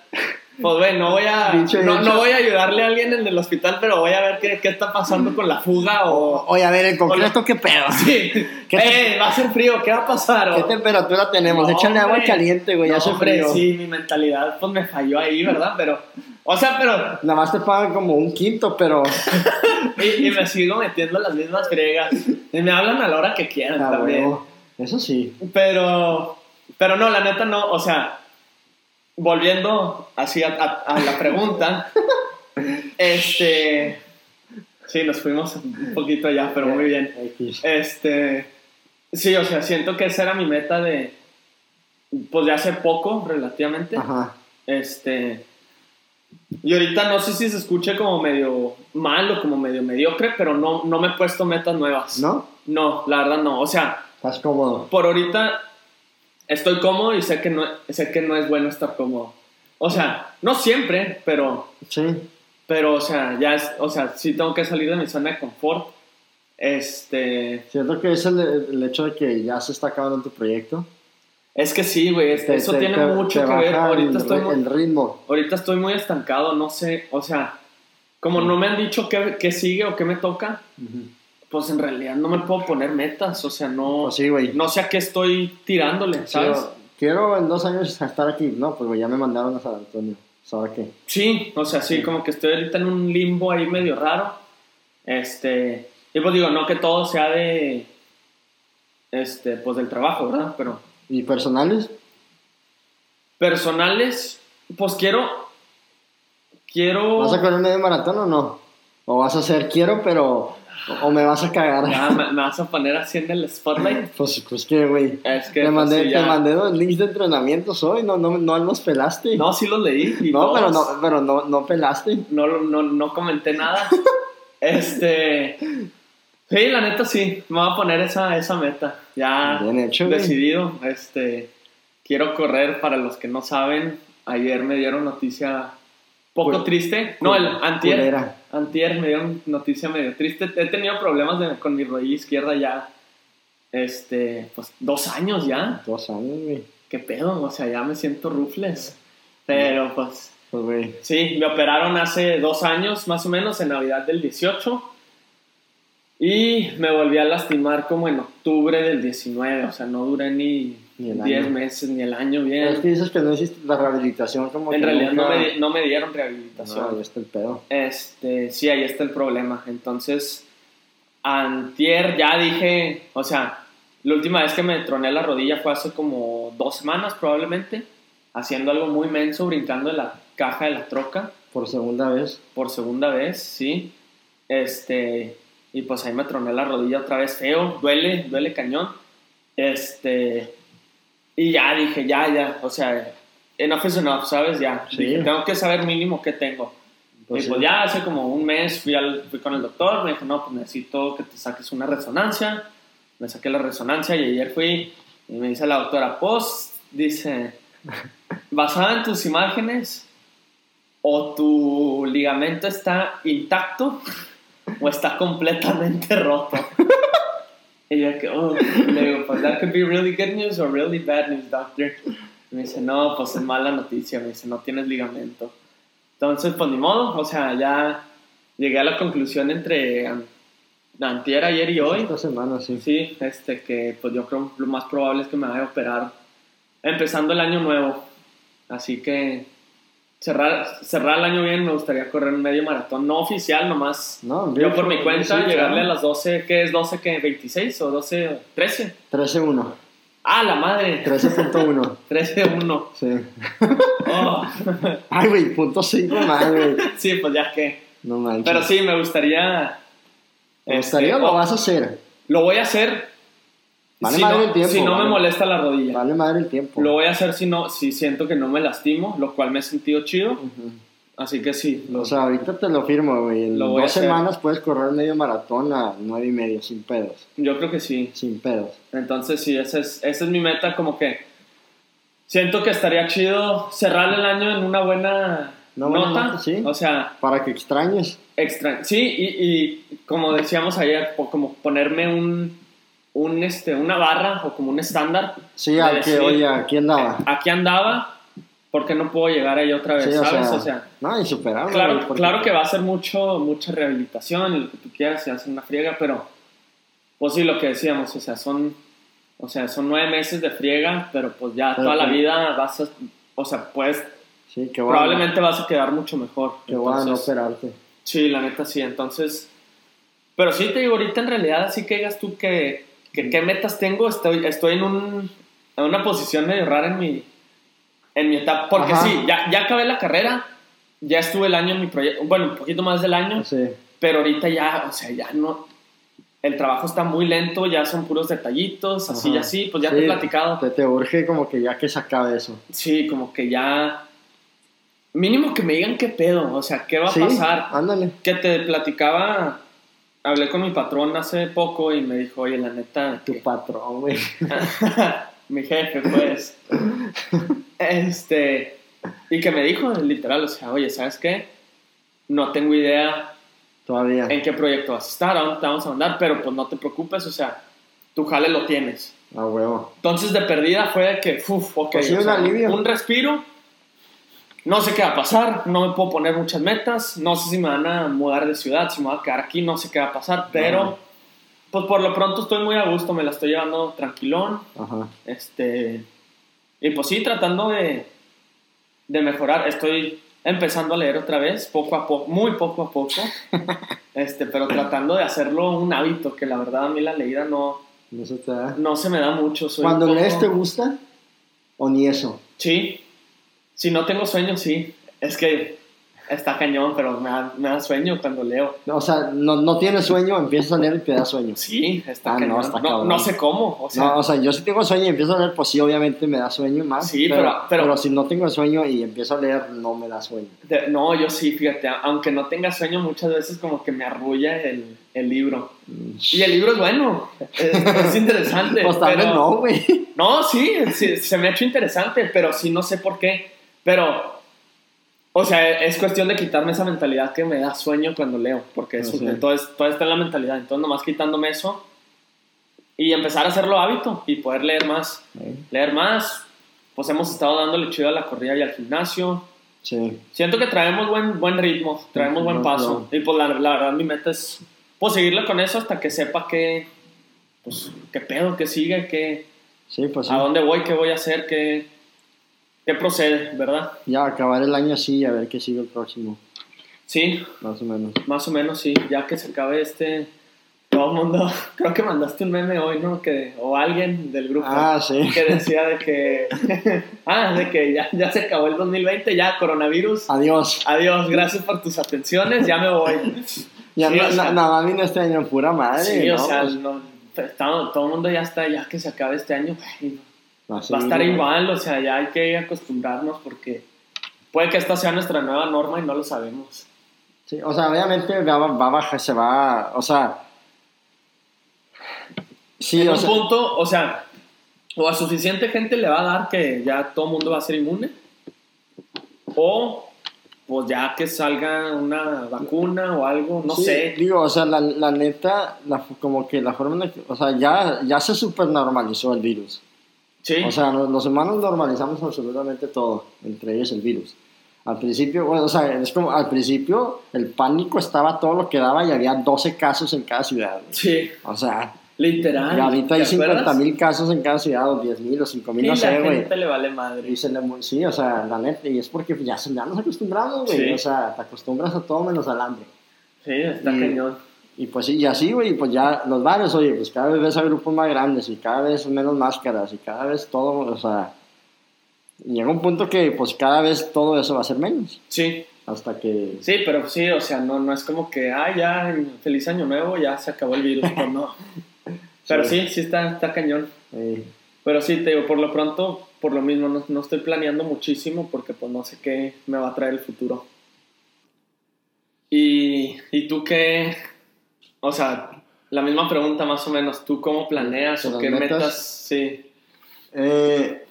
B: Pues bueno, no voy a no, no, voy a ayudarle a alguien en el hospital, pero voy a ver qué, qué está pasando con la fuga o...
A: Oye, a ver, en concreto, ¿qué pedo? <laughs>
B: Sí. ¿Qué eh, va a ser frío, ¿qué va a pasar?
A: ¿Qué temperatura tenemos? Échale agua caliente, güey, ya hace frío.
B: Sí, mi mentalidad pues me falló ahí, ¿verdad? Pero, o sea, pero...
A: Nada más te pagan como un quinto, pero... <laughs>
B: y, me sigo metiendo las mismas friegas. Y me hablan a la hora que quieran ah, también.
A: Eso sí.
B: Pero, pero no, la neta no, o sea volviendo así a, la pregunta, <laughs> este, sí, nos fuimos un poquito allá, pero muy bien. Este, sí, o sea, siento que esa era mi meta de, pues de hace poco, relativamente. Ajá. Este, y ahorita no sé si se escuche como medio mal o como medio mediocre, pero no, no me he puesto metas nuevas.
A: ¿No?
B: No, la verdad no. O sea,
A: estás cómodo.
B: Por ahorita estoy cómodo y sé que no, sé que no es bueno estar cómodo. O sea, no siempre, pero...
A: Sí.
B: Pero, o sea, ya es, o sea, sí tengo que salir de mi zona de confort. Este...
A: Siento que es el, hecho de que ya se está acabando tu proyecto.
B: Es que sí, güey, eso tiene mucho que ver. Ahorita
A: el,
B: estoy
A: muy, el ritmo.
B: Ahorita estoy muy estancado, no sé, o sea, como no me han dicho qué, qué sigue o qué me toca, pues en realidad no me puedo poner metas, o sea, no,
A: pues
B: no sé a qué estoy tirándole, ¿sabes?
A: quiero en dos años estar aquí, no, pues ya me mandaron a San Antonio, ¿sabes qué?
B: Sí, o sea, sí, como que estoy ahorita en un limbo ahí medio raro, este, y pues digo, no que todo sea de, este, pues del trabajo, ¿verdad? Pero...
A: ¿Y personales?
B: Personales, pues quiero, quiero...
A: ¿Vas a correr medio maratón o no? ¿O vas a hacer quiero, pero o me vas a cagar.
B: me, vas a poner así en el spotlight.
A: Pues, pues que, güey.
B: Es que.
A: Te pues, mandé, te mandé los links de entrenamientos hoy, no, no, no los pelaste.
B: No, sí los leí.
A: no, pero no, pero no, no pelaste.
B: No, no, no comenté nada. <laughs> este. Sí, la neta sí. Me voy a poner esa, esa meta. Ya
A: Bien hecho,
B: decidido. Este. Quiero correr, para los que no saben. Ayer me dieron noticia poco triste. No, el antier. Antier me dio noticia medio triste. He tenido problemas con mi rodilla izquierda ya. Este, pues dos años ya.
A: Dos años, güey.
B: ¿Qué pedo? O sea, ya me siento rufles. Pero pues.
A: Pues, güey.
B: Sí, me operaron hace dos años, más o menos, en Navidad del 18. Y me volví a lastimar como en octubre del 19. O sea, no duré ni 10 meses ni el año bien.
A: es que dices que no hiciste la rehabilitación como
B: En realidad no, me, no, me, dieron rehabilitación.
A: ahí está el pedo.
B: Este, sí, ahí está el problema. Entonces, antier ya dije, o sea, la última vez que me troné la rodilla fue hace como dos semanas probablemente, haciendo algo muy menso, brincando en la caja de la troca.
A: Por segunda vez.
B: Por segunda vez, sí. Este, y pues ahí me troné la rodilla otra vez feo, duele, duele cañón. Este, y ya dije, ya, ya, o sea, enough is enough, ¿sabes? Ya, tengo que saber mínimo qué tengo. Pues y pues ya hace como un mes fui, al, fui con el doctor, me dijo, no, pues necesito que te saques una resonancia. Me saqué la resonancia y ayer fui y me dice la doctora, pues, dice, <laughs> basada en tus imágenes, o tu ligamento está intacto o está completamente roto. <laughs> Y yo que, oh, le digo, pues that could be really good news or really bad news, doctor. Y me dice, no, pues es mala noticia, me dice, no tienes ligamento. Entonces, pues ni modo, o sea, ya llegué a la conclusión entre antier, ayer y hoy.
A: Esta semana, sí.
B: Sí, este, que pues yo creo lo más probable es que me vaya a operar empezando el año nuevo. Así que cerrar, cerrar el año bien, me gustaría correr un medio maratón, no oficial, nomás no, yo por mi cuenta, llegarle a las 12, ¿qué es 12 qué? ¿26 o 12, 13?
A: 13-1.
B: Ah, la madre.
A: 13.1.
B: 13.1. <laughs>
A: Sí. <laughs> Oh. <laughs> Ay, güey, punto 5 más, güey.
B: Sí, pues ya que.
A: No manches.
B: Pero sí, me gustaría.
A: ¿Me gustaría o lo vas a hacer?
B: Lo voy a hacer
A: Vale si madre
B: no,
A: el tiempo.
B: Si no me molesta la rodilla.
A: Vale madre el tiempo.
B: Lo voy a hacer si, no, si siento que no me lastimo, lo cual me he sentido chido. Así que sí.
A: O sea, ahorita te lo firmo, güey. En dos semanas puedes correr medio maratón a nueve y medio, sin pedos.
B: Yo creo que sí.
A: Sin pedos.
B: Entonces, sí, esa es, esa es mi meta. Como que siento que estaría chido cerrar el año en una buena nota.
A: sí.
B: O sea.
A: Para que extrañes.
B: Extra sí, y, y como decíamos ayer, como ponerme un un, este, una barra o como un estándar.
A: Sí, aquí, oye, aquí andaba.
B: Aquí andaba ¿por qué no puedo llegar ahí otra vez?
A: Sí, o
B: ¿Sabes?
A: sea,
B: o sea,
A: no, insuperable.
B: claro,
A: porque-
B: claro que va a ser mucho, mucha rehabilitación y lo que tú quieras y hacer una friega, pero pues sí, lo que decíamos, o sea, son, o sea, son nueve meses de friega, pero pues ya
A: Pero
B: toda la
A: que-
B: vida vas a, o sea, pues
A: Sí, qué bueno.
B: probablemente vas a quedar mucho mejor.
A: Qué bueno no
B: Entonces,
A: operarte.
B: Sí, la neta sí, entonces, pero sí te digo, ahorita en realidad así que digas tú que, que qué metas tengo, estoy, estoy en, un, en una posición medio rara en mi, en mi etapa, porque
A: Ajá.
B: sí, ya, ya acabé la carrera, ya estuve el año en mi proyecto, bueno, un poquito más del año,
A: Sí.
B: pero ahorita ya, o sea, ya no, el trabajo está muy lento, ya son puros detallitos, así y así, pues ya te he platicado.
A: Te, te urge como que ya que se acabe eso.
B: Sí, como que ya, mínimo que me digan qué pedo, o sea, qué va a
A: sí,
B: pasar.
A: ándale.
B: que te platicaba, hablé con mi patrón hace poco y me dijo, oye, la neta,
A: Tu patrón, güey. <laughs>
B: mi jefe, pues, este, y que me dijo, literal, o sea, oye, ¿sabes qué? No tengo idea
A: Todavía.
B: en qué proyecto vas a estar, a dónde te vamos a mandar, pero pues no te preocupes, o sea, tu jale lo tienes.
A: A huevo.
B: Entonces, de perdida fue que, uff, ok,
A: Pues sí,
B: o
A: un
B: sea,
A: alivio.
B: un respiro. No sé qué va a pasar, no me puedo poner muchas metas, no sé si me van a mudar de ciudad, si me voy a quedar aquí, no sé qué va a pasar, pero
A: Ajá.
B: pues por lo pronto estoy muy a gusto, me la estoy llevando tranquilón,
A: Ajá.
B: este, y pues sí, tratando de, de mejorar, estoy empezando a leer otra vez, poco a poco, muy poco a poco, <laughs> este, pero tratando de hacerlo un hábito, que la verdad a mí la leída no,
A: No se te da.
B: no se me da mucho. soy
A: Cuando
B: poco-
A: lees, ¿te gusta? ¿O ni eso?
B: Sí, si no tengo sueño, sí. Es que está cañón, pero me da, me da sueño cuando leo.
A: O sea, no, no tienes sueño, empiezas a leer y te da sueño.
B: Sí, está
A: Ah, no,
B: cañón.
A: está
B: no, no sé cómo, o sea,
A: no, o sea, yo si tengo sueño y empiezo a leer, pues sí, obviamente me da sueño más.
B: Sí,
A: pero,
B: pero- pero-
A: si no tengo sueño y empiezo a leer, no me da sueño.
B: de- no, yo sí, fíjate, aunque no tenga sueño, muchas veces como que me arrulla el, el libro. Y el libro es bueno, es, es interesante. <laughs>
A: Pues tal vez
B: pero-
A: no, güey.
B: No, sí, sí, se me ha hecho interesante, pero sí no sé por qué. Pero, o sea, es cuestión de quitarme esa mentalidad que me da sueño cuando leo, porque es,
A: Ah, sí.
B: entonces, todo está en la mentalidad. Entonces, nomás quitándome eso y empezar a hacerlo hábito y poder leer más. Leer más, pues hemos estado dándole chido a la corrida y al gimnasio.
A: Sí.
B: Siento que traemos buen, buen ritmo, traemos buen paso. Y pues la, la verdad, mi meta es pues, seguirle con eso hasta que sepa que, pues, qué pedo, qué sigue, qué
A: Sí, pues sí.
B: a dónde voy, qué voy a hacer, qué, qué procede, ¿verdad?
A: Ya acabar el año así y a ver qué sigue el próximo,
B: Sí,
A: más o menos.
B: más o menos sí, ya que se acabe este, todo el mundo, <laughs> creo que mandaste un meme hoy, ¿no? Que, o alguien del grupo
A: Ah, sí.
B: que decía de que, <laughs> ah, de que ya, ya se acabó el 2020, ya coronavirus,
A: Adiós.
B: adiós, gracias por tus atenciones, ya me voy.
A: Ya
B: Sí,
A: no-
B: o sea-
A: na- nada más vino este año, pura madre.
B: Sí, o sea,
A: Pues,
B: no, está- todo el mundo ya está, ya que se acabe este año, güey,
A: así,
B: va a estar igual, o sea, ya hay que acostumbrarnos porque puede que esta sea nuestra nueva norma y no lo sabemos.
A: Sí, o sea, obviamente va, va a bajar, se va, o sea... Sí,
B: en
A: o
B: un
A: sea,
B: punto, o sea, o a suficiente gente le va a dar que ya todo el mundo va a ser inmune, o pues ya que salga una vacuna o algo, no
A: sí,
B: sé.
A: Digo, o sea, la, la neta, la- como que la forma en la que, o sea, ya, ya se super normalizó el virus.
B: Sí,
A: O sea, los, los humanos normalizamos absolutamente todo, entre ellos el virus. Al principio, bueno, o sea, es como, al principio el pánico estaba todo lo que daba y había 12 casos en cada ciudad.
B: sí,
A: O sea,
B: literal.
A: y ahorita hay
B: ¿te
A: 50
B: acuerdas?
A: mil casos en cada ciudad, o 10 mil, o 5
B: Y
A: mil, no
B: la
A: sé, güey.
B: gente le vale madre.
A: Y se le sí, o sea, la neta, y es porque ya, se- ya nos acostumbramos, güey.
B: Sí.
A: O sea, te acostumbras a todo menos al hambre.
B: Sí, está
A: Y-
B: cañón.
A: Y pues sí, y así, güey, pues ya los bares, oye, pues cada vez ves a grupos más grandes y cada vez menos máscaras y cada vez todo, o sea, llega un punto que pues cada vez todo eso va a ser menos.
B: Sí,
A: Hasta que...
B: sí, pero sí, o sea, no, no es como que, ah, ya, feliz año nuevo, ya se acabó el virus, pues no. <laughs> Pero sí, sí está, está cañón. Pero sí, te digo, por lo pronto, por lo mismo, no, no estoy planeando muchísimo porque pues no sé qué me va a traer el futuro. ¿Y, y tú qué? O sea, la misma pregunta más o menos, ¿tú cómo planeas o
A: ¿Las
B: qué
A: metas?
B: metas? Sí,
A: eh,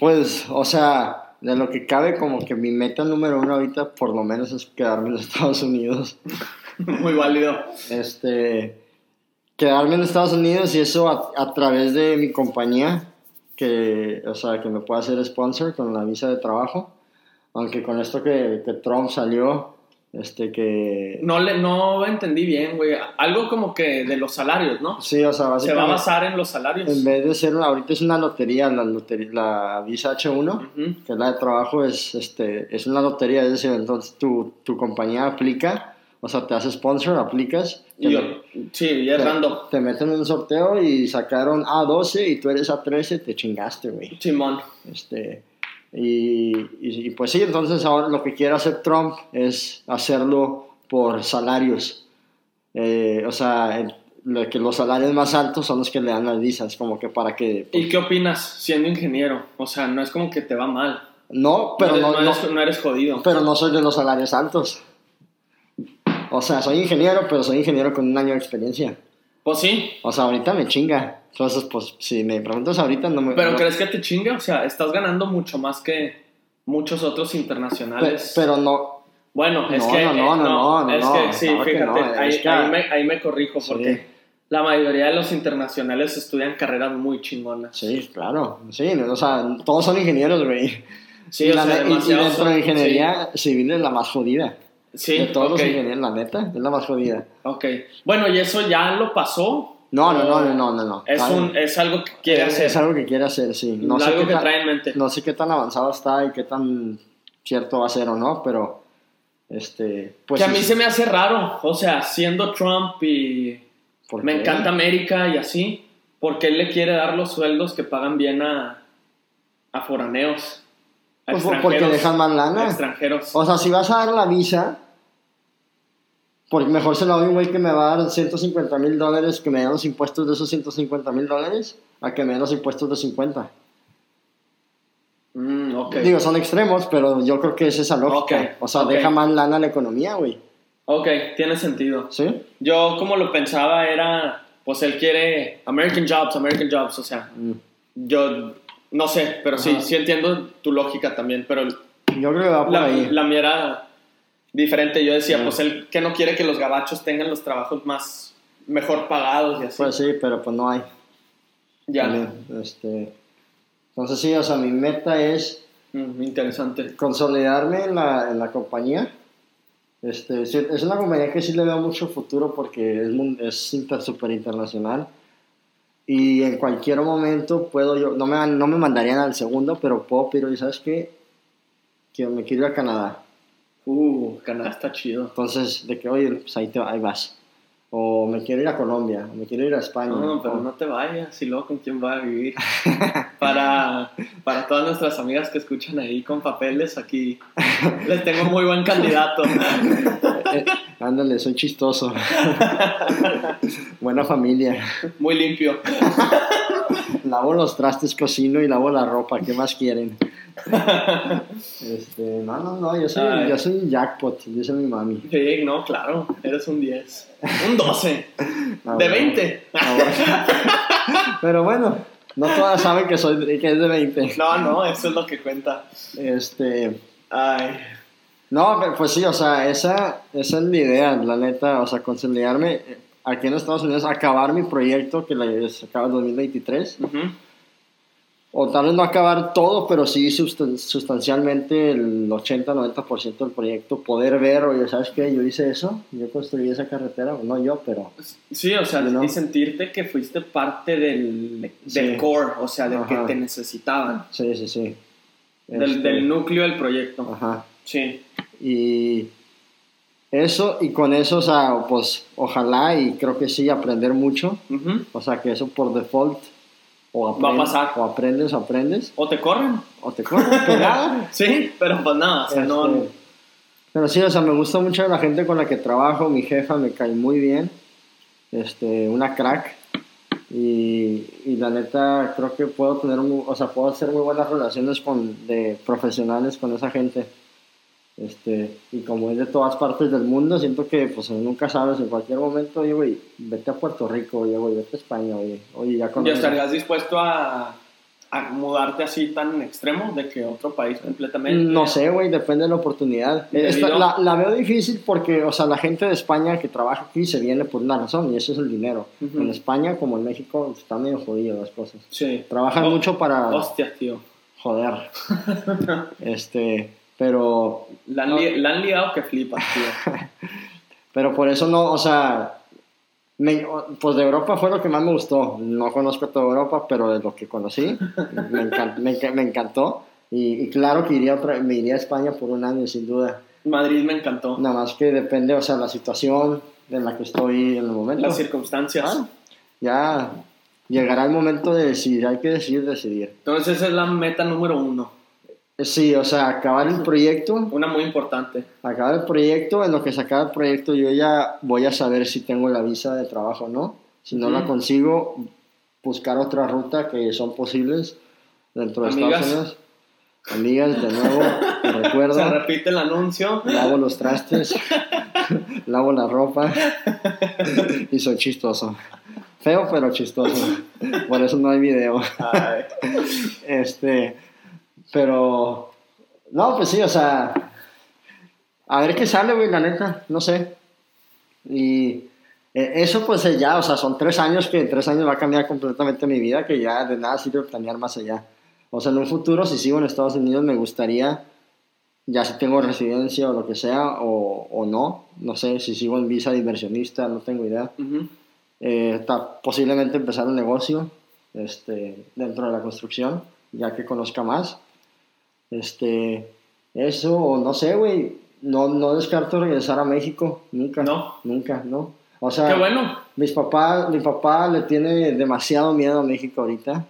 A: pues, o sea, de lo que cabe, como que mi meta número uno ahorita por lo menos es quedarme en los <laughs> Estados Unidos. <laughs>
B: muy válido.
A: este, quedarme en Estados Unidos y eso a, a través de mi compañía, que, o sea, que me pueda hacer sponsor con la visa de trabajo. Aunque con esto que, que Trump salió, este que...
B: No, le, no entendí bien, güey. Algo como que de los salarios, ¿no?
A: Sí, o sea,
B: Se va a basar en los salarios.
A: En vez de ser, una, ahorita es una lotería, la, lotería, la visa H1,
B: Ujú.
A: que es la de trabajo, es, este, es una lotería, es decir, entonces tu, tu compañía aplica, o sea, te hace sponsor, aplicas,
B: Y yo- sí, y es
A: te-
B: random.
A: te meten en un sorteo y sacaron A12 y tú eres A13, te chingaste, güey.
B: Simón.
A: Este, y, y, y pues sí, entonces ahora lo que quiere hacer Trump es hacerlo por salarios. Eh, o sea, el- lo que los salarios más altos son los que le dan las visas, como que para que...
B: ¿Y qué opinas siendo ingeniero? O sea, no es como que te va mal.
A: No, pero
B: no,
A: no,
B: eres,
A: no-
B: no eres- no eres jodido.
A: pero no soy de los salarios altos. O sea, soy ingeniero, pero soy ingeniero con un año de experiencia.
B: Pues sí,
A: O sea, ahorita me chinga. Entonces, pues, si me preguntas ahorita, no me...
B: pero
A: no-
B: ¿crees que te chinga? O sea, estás ganando mucho más que muchos otros
A: pe-
B: internacionales.
A: pero no...
B: bueno, es
A: No,
B: que...
A: no, no,
B: eh,
A: no, no, no,
B: es
A: no,
B: que sí,
A: claro
B: fíjate, ahí,
A: es que-
B: ahí me, ahí me corrijo
A: Sí.
B: porque la mayoría de los internacionales estudian carreras muy chingonas.
A: Sí, claro. Sí, o sea, todos son ingenieros, güey.
B: Sí,
A: y,
B: o
A: la
B: sea,
A: y- y dentro de ingeniería civil es la más jodida.
B: Sí,
A: de todos
B: ok,
A: los ingenieros, la neta, es la más jodida.
B: ok. Bueno, ¿y eso ya lo pasó?
A: No, no, no,
B: ¿O
A: no, no, no. no.
B: Es, un, es algo que quiere
A: es,
B: hacer.
A: es algo que quiere hacer, sí. No sé,
B: algo
A: qué
B: que
A: tan,
B: trae en mente.
A: no sé qué tan avanzado está y qué tan cierto va a ser o no, pero este, pues
B: que a mí se me hace raro, o sea, siendo Trump y
A: ¿por
B: me
A: qué?
B: encanta América y así, porque él le quiere dar los sueldos que pagan bien a, a foraneos, a
A: Pues por- porque
B: extranjeros,
A: dejan más lana.
B: extranjeros.
A: O sea, si vas a dar la visa, porque mejor se lo doy a un güey que me va a dar 150 mil dólares, que me den los impuestos de esos 150 mil dólares, a que me den los impuestos de 50.
B: Mm, ok,
A: Digo, son extremos, pero yo creo que es esa lógica.
B: Ok,
A: o sea,
B: ok.
A: deja más lana a la economía, güey.
B: ok, tiene sentido.
A: ¿Sí?
B: Yo como lo pensaba era, pues él quiere American Jobs, American Jobs, o sea,
A: Mm.
B: yo no sé, pero sí,
A: Ajá.
B: sí entiendo tu lógica también, pero
A: Yo creo que va por
B: la,
A: ahí.
B: la mía era diferente. Yo decía,
A: Mm.
B: pues él que no quiere que los gabachos tengan los trabajos más mejor pagados y así.
A: Pues sí, pero pues no hay.
B: ya,
A: Este, entonces sí, o sea, mi meta es
B: Mm, interesante.
A: consolidarme en la, en la compañía. Este, sí, es una compañía que sí le veo mucho futuro porque es, es inter, super internacional. Y en cualquier momento puedo yo, no me, no me mandarían al segundo, pero puedo pedir, oye, ¿sabes qué? Que me quiero ir a Canadá.
B: Uh, Canadá está chido.
A: Entonces, de que, oye, pues ahí, te, ahí vas. O me quiero ir a Colombia, o me quiero ir a España.
B: No, pero
A: o-
B: no te vayas y luego con quién va a vivir. <laughs> para, para todas nuestras amigas que escuchan ahí con papeles, aquí <laughs> les tengo muy buen candidato. <laughs>
A: Eh, ándale, soy chistoso. <laughs> Buena familia.
B: Muy limpio.
A: Lavo los trastes, cocino y lavo la ropa. ¿Qué más quieren? Este, no, no, no, yo soy,
B: Ay.
A: yo soy un jackpot, dice mi mami.
B: Sí, no, claro, eres un 10. Un <laughs> 12.
A: Ah,
B: De
A: bueno.
B: 20.
A: Ah, bueno. <laughs> Pero bueno, no todas saben que, soy, que es de 20.
B: No, no, eso es lo que cuenta.
A: Este,
B: Ay.
A: No, pero pues sí, o sea, esa, esa es la idea, la neta, o sea, consolidarme eh, aquí en Estados Unidos, acabar mi proyecto que se acaba en 2023.
B: Ujú.
A: O tal vez no acabar todo, pero sí sustan- sustancialmente el 80-90% del proyecto. Poder ver, oye, ¿sabes qué? Yo hice eso, yo construí esa carretera, no yo, pero
B: Sí, o sea, y sentirte que fuiste parte del, del
A: Sí.
B: core, o sea, del que te necesitaban,
A: sí, sí, sí.
B: del,
A: Este,
B: del núcleo del proyecto.
A: Ajá.
B: Sí.
A: Y eso, y con eso, o sea, pues ojalá y creo que sí aprender mucho. O sea, que eso por default o,
B: Va a pasar.
A: o aprendes o aprendes,
B: O te corren.
A: o te nada. <laughs>
B: Sí, pero pues nada, o sea, no.
A: Este, Pero sí, o sea, me gusta mucho la gente con la que trabajo. Mi jefa me cae muy bien. Este, una crack. Y, y la neta, creo que puedo tener, o sea, puedo hacer muy buenas relaciones con, de profesionales con esa gente. Este, y como es de todas partes del mundo, siento que pues nunca sabes, en cualquier momento, oye, güey, vete a Puerto Rico, oye, güey, vete a España, oye, oye, ya
B: ¿Y
A: conoces-
B: estarías dispuesto a, a mudarte así tan extremo de que otro país completamente?
A: No sé, güey, depende de la oportunidad. Esta- la, la veo difícil porque, o sea, la gente de España que trabaja aquí se viene por una razón y eso es el dinero. En España, como en México, está medio jodido las cosas.
B: Sí.
A: Trabajan
B: Oh,
A: mucho para
B: Hostia, tío.
A: joder. <laughs> este, Pero...
B: La han, li- la han liado que flipas, tío. <laughs>
A: Pero por eso no, o sea, me- pues de Europa fue lo que más me gustó. No conozco toda Europa, pero de lo que conocí, <laughs> me, encan- me me encantó. Y, y claro que iría otra- me iría a España por un año, sin duda.
B: Madrid me encantó.
A: Nada más que depende, o sea, la situación en la que estoy en el momento.
B: Las circunstancias.
A: Ah, ya llegará el momento de decidir, hay que decidir, decidir.
B: Entonces esa es la meta número uno.
A: Sí, o sea, acabar el proyecto,
B: Una muy importante.
A: acabar el proyecto, en lo que se acaba el proyecto yo ya voy a saber si tengo la visa de trabajo o no. Si no la
B: Ujú.
A: consigo, buscar otra ruta que son posibles dentro de
B: Amigas.
A: Estados Unidos. Amigas, de nuevo, <laughs> recuerdo,
B: Se repite el anuncio.
A: lavo los trastes, <laughs> lavo la ropa y soy chistoso. Feo, pero chistoso. Por eso no hay video.
B: Ay.
A: Este, pero, no, pues sí, o sea, a ver qué sale, güey, la neta, no sé. Y eh, eso, pues eh, ya, o sea, son tres años que en tres años va a cambiar completamente mi vida, que ya de nada sirve planear más allá. O sea, en un futuro, si sigo en Estados Unidos, me gustaría, ya si tengo residencia o lo que sea, o, o no, no sé, si sigo en visa de inversionista, no tengo idea eh, ta- posiblemente empezar un negocio este, dentro de la construcción, ya que conozca más. Este, eso, o no sé, güey, no, no descarto regresar a México, nunca.
B: No.
A: Nunca, no. O sea,
B: Qué bueno.
A: mis papás, mi papá le tiene demasiado miedo a México ahorita.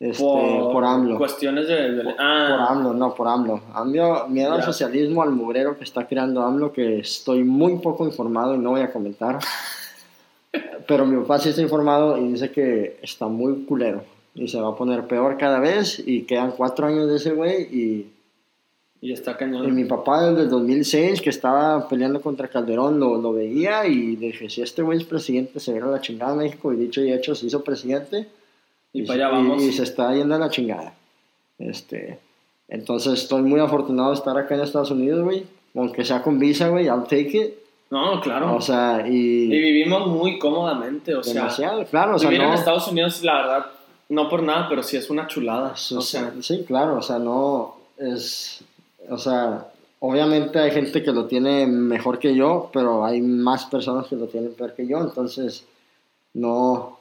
A: Este, por, AMLO.
B: Cuestiones de. de-
A: Por
B: ah,
A: AMLO, no, por AMLO. AMLO miedo al socialismo, al mugrero que está creando AMLO, que estoy muy poco informado y no voy a comentar. <laughs> Pero mi papá sí está informado y dice que está muy culero. Y se va a poner peor cada vez y quedan cuatro años de ese güey y,
B: y está
A: y
B: cañón.
A: mi papá desde el 2006 que estaba peleando contra Calderón lo, lo veía y dije, si este güey es presidente se viene a la chingada a México y dicho y hecho se hizo presidente
B: Y
A: se-
B: para allá vamos.
A: y se está yendo a la chingada. Este, entonces estoy muy afortunado de estar acá en Estados Unidos, güey. Aunque sea con visa, güey, I'll take it.
B: No, claro.
A: O sea,
B: y
A: y,
B: vivimos muy cómodamente. O sea,
A: demasiado, claro, o sea,
B: vivir
A: no.
B: en Estados Unidos, la verdad, no por nada, pero sí es una chulada.
A: Eso
B: o
A: sí,
B: sea,
A: sí, claro, o sea, no es, o sea, obviamente hay gente que lo tiene mejor que yo, pero hay más personas que lo tienen peor que yo, entonces no,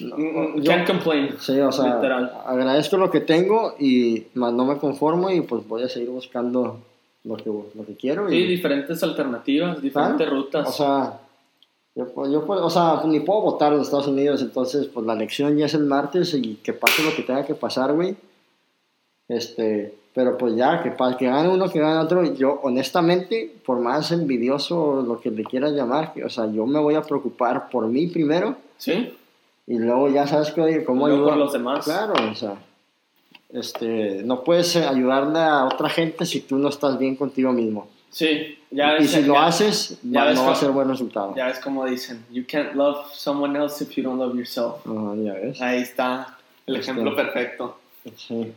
A: no,
B: mm,
A: yo-
B: can't complain.
A: sí, o sea,
B: Literal.
A: agradezco lo que tengo y más no me conformo y pues voy a seguir buscando lo que, lo que quiero
B: Sí,
A: y,
B: diferentes alternativas, diferentes rutas.
A: o sea, yo, yo, o sea, ni puedo votar en Estados Unidos, entonces, pues la elección ya es el martes y que pase lo que tenga que pasar, güey. Este, pero pues ya, que, que gane uno, que gane otro. Yo, honestamente, por más envidioso lo que le quieras llamar, que, o sea, yo me voy a preocupar por mí primero
B: sí,
A: y luego ya sabes que, cómo ayudar
B: por los demás.
A: Claro, o sea, este, no puedes eh, ayudarle a otra gente si tú no estás bien contigo mismo.
B: Sí. Ya
A: y
B: ves,
A: si lo haces,
B: ya ves
A: no va a ser buen resultado.
B: Ya ves como dicen, you can't love someone else if you don't love yourself.
A: Ajá, ya ves.
B: Ahí está el
A: Este-
B: ejemplo perfecto.
A: Sí.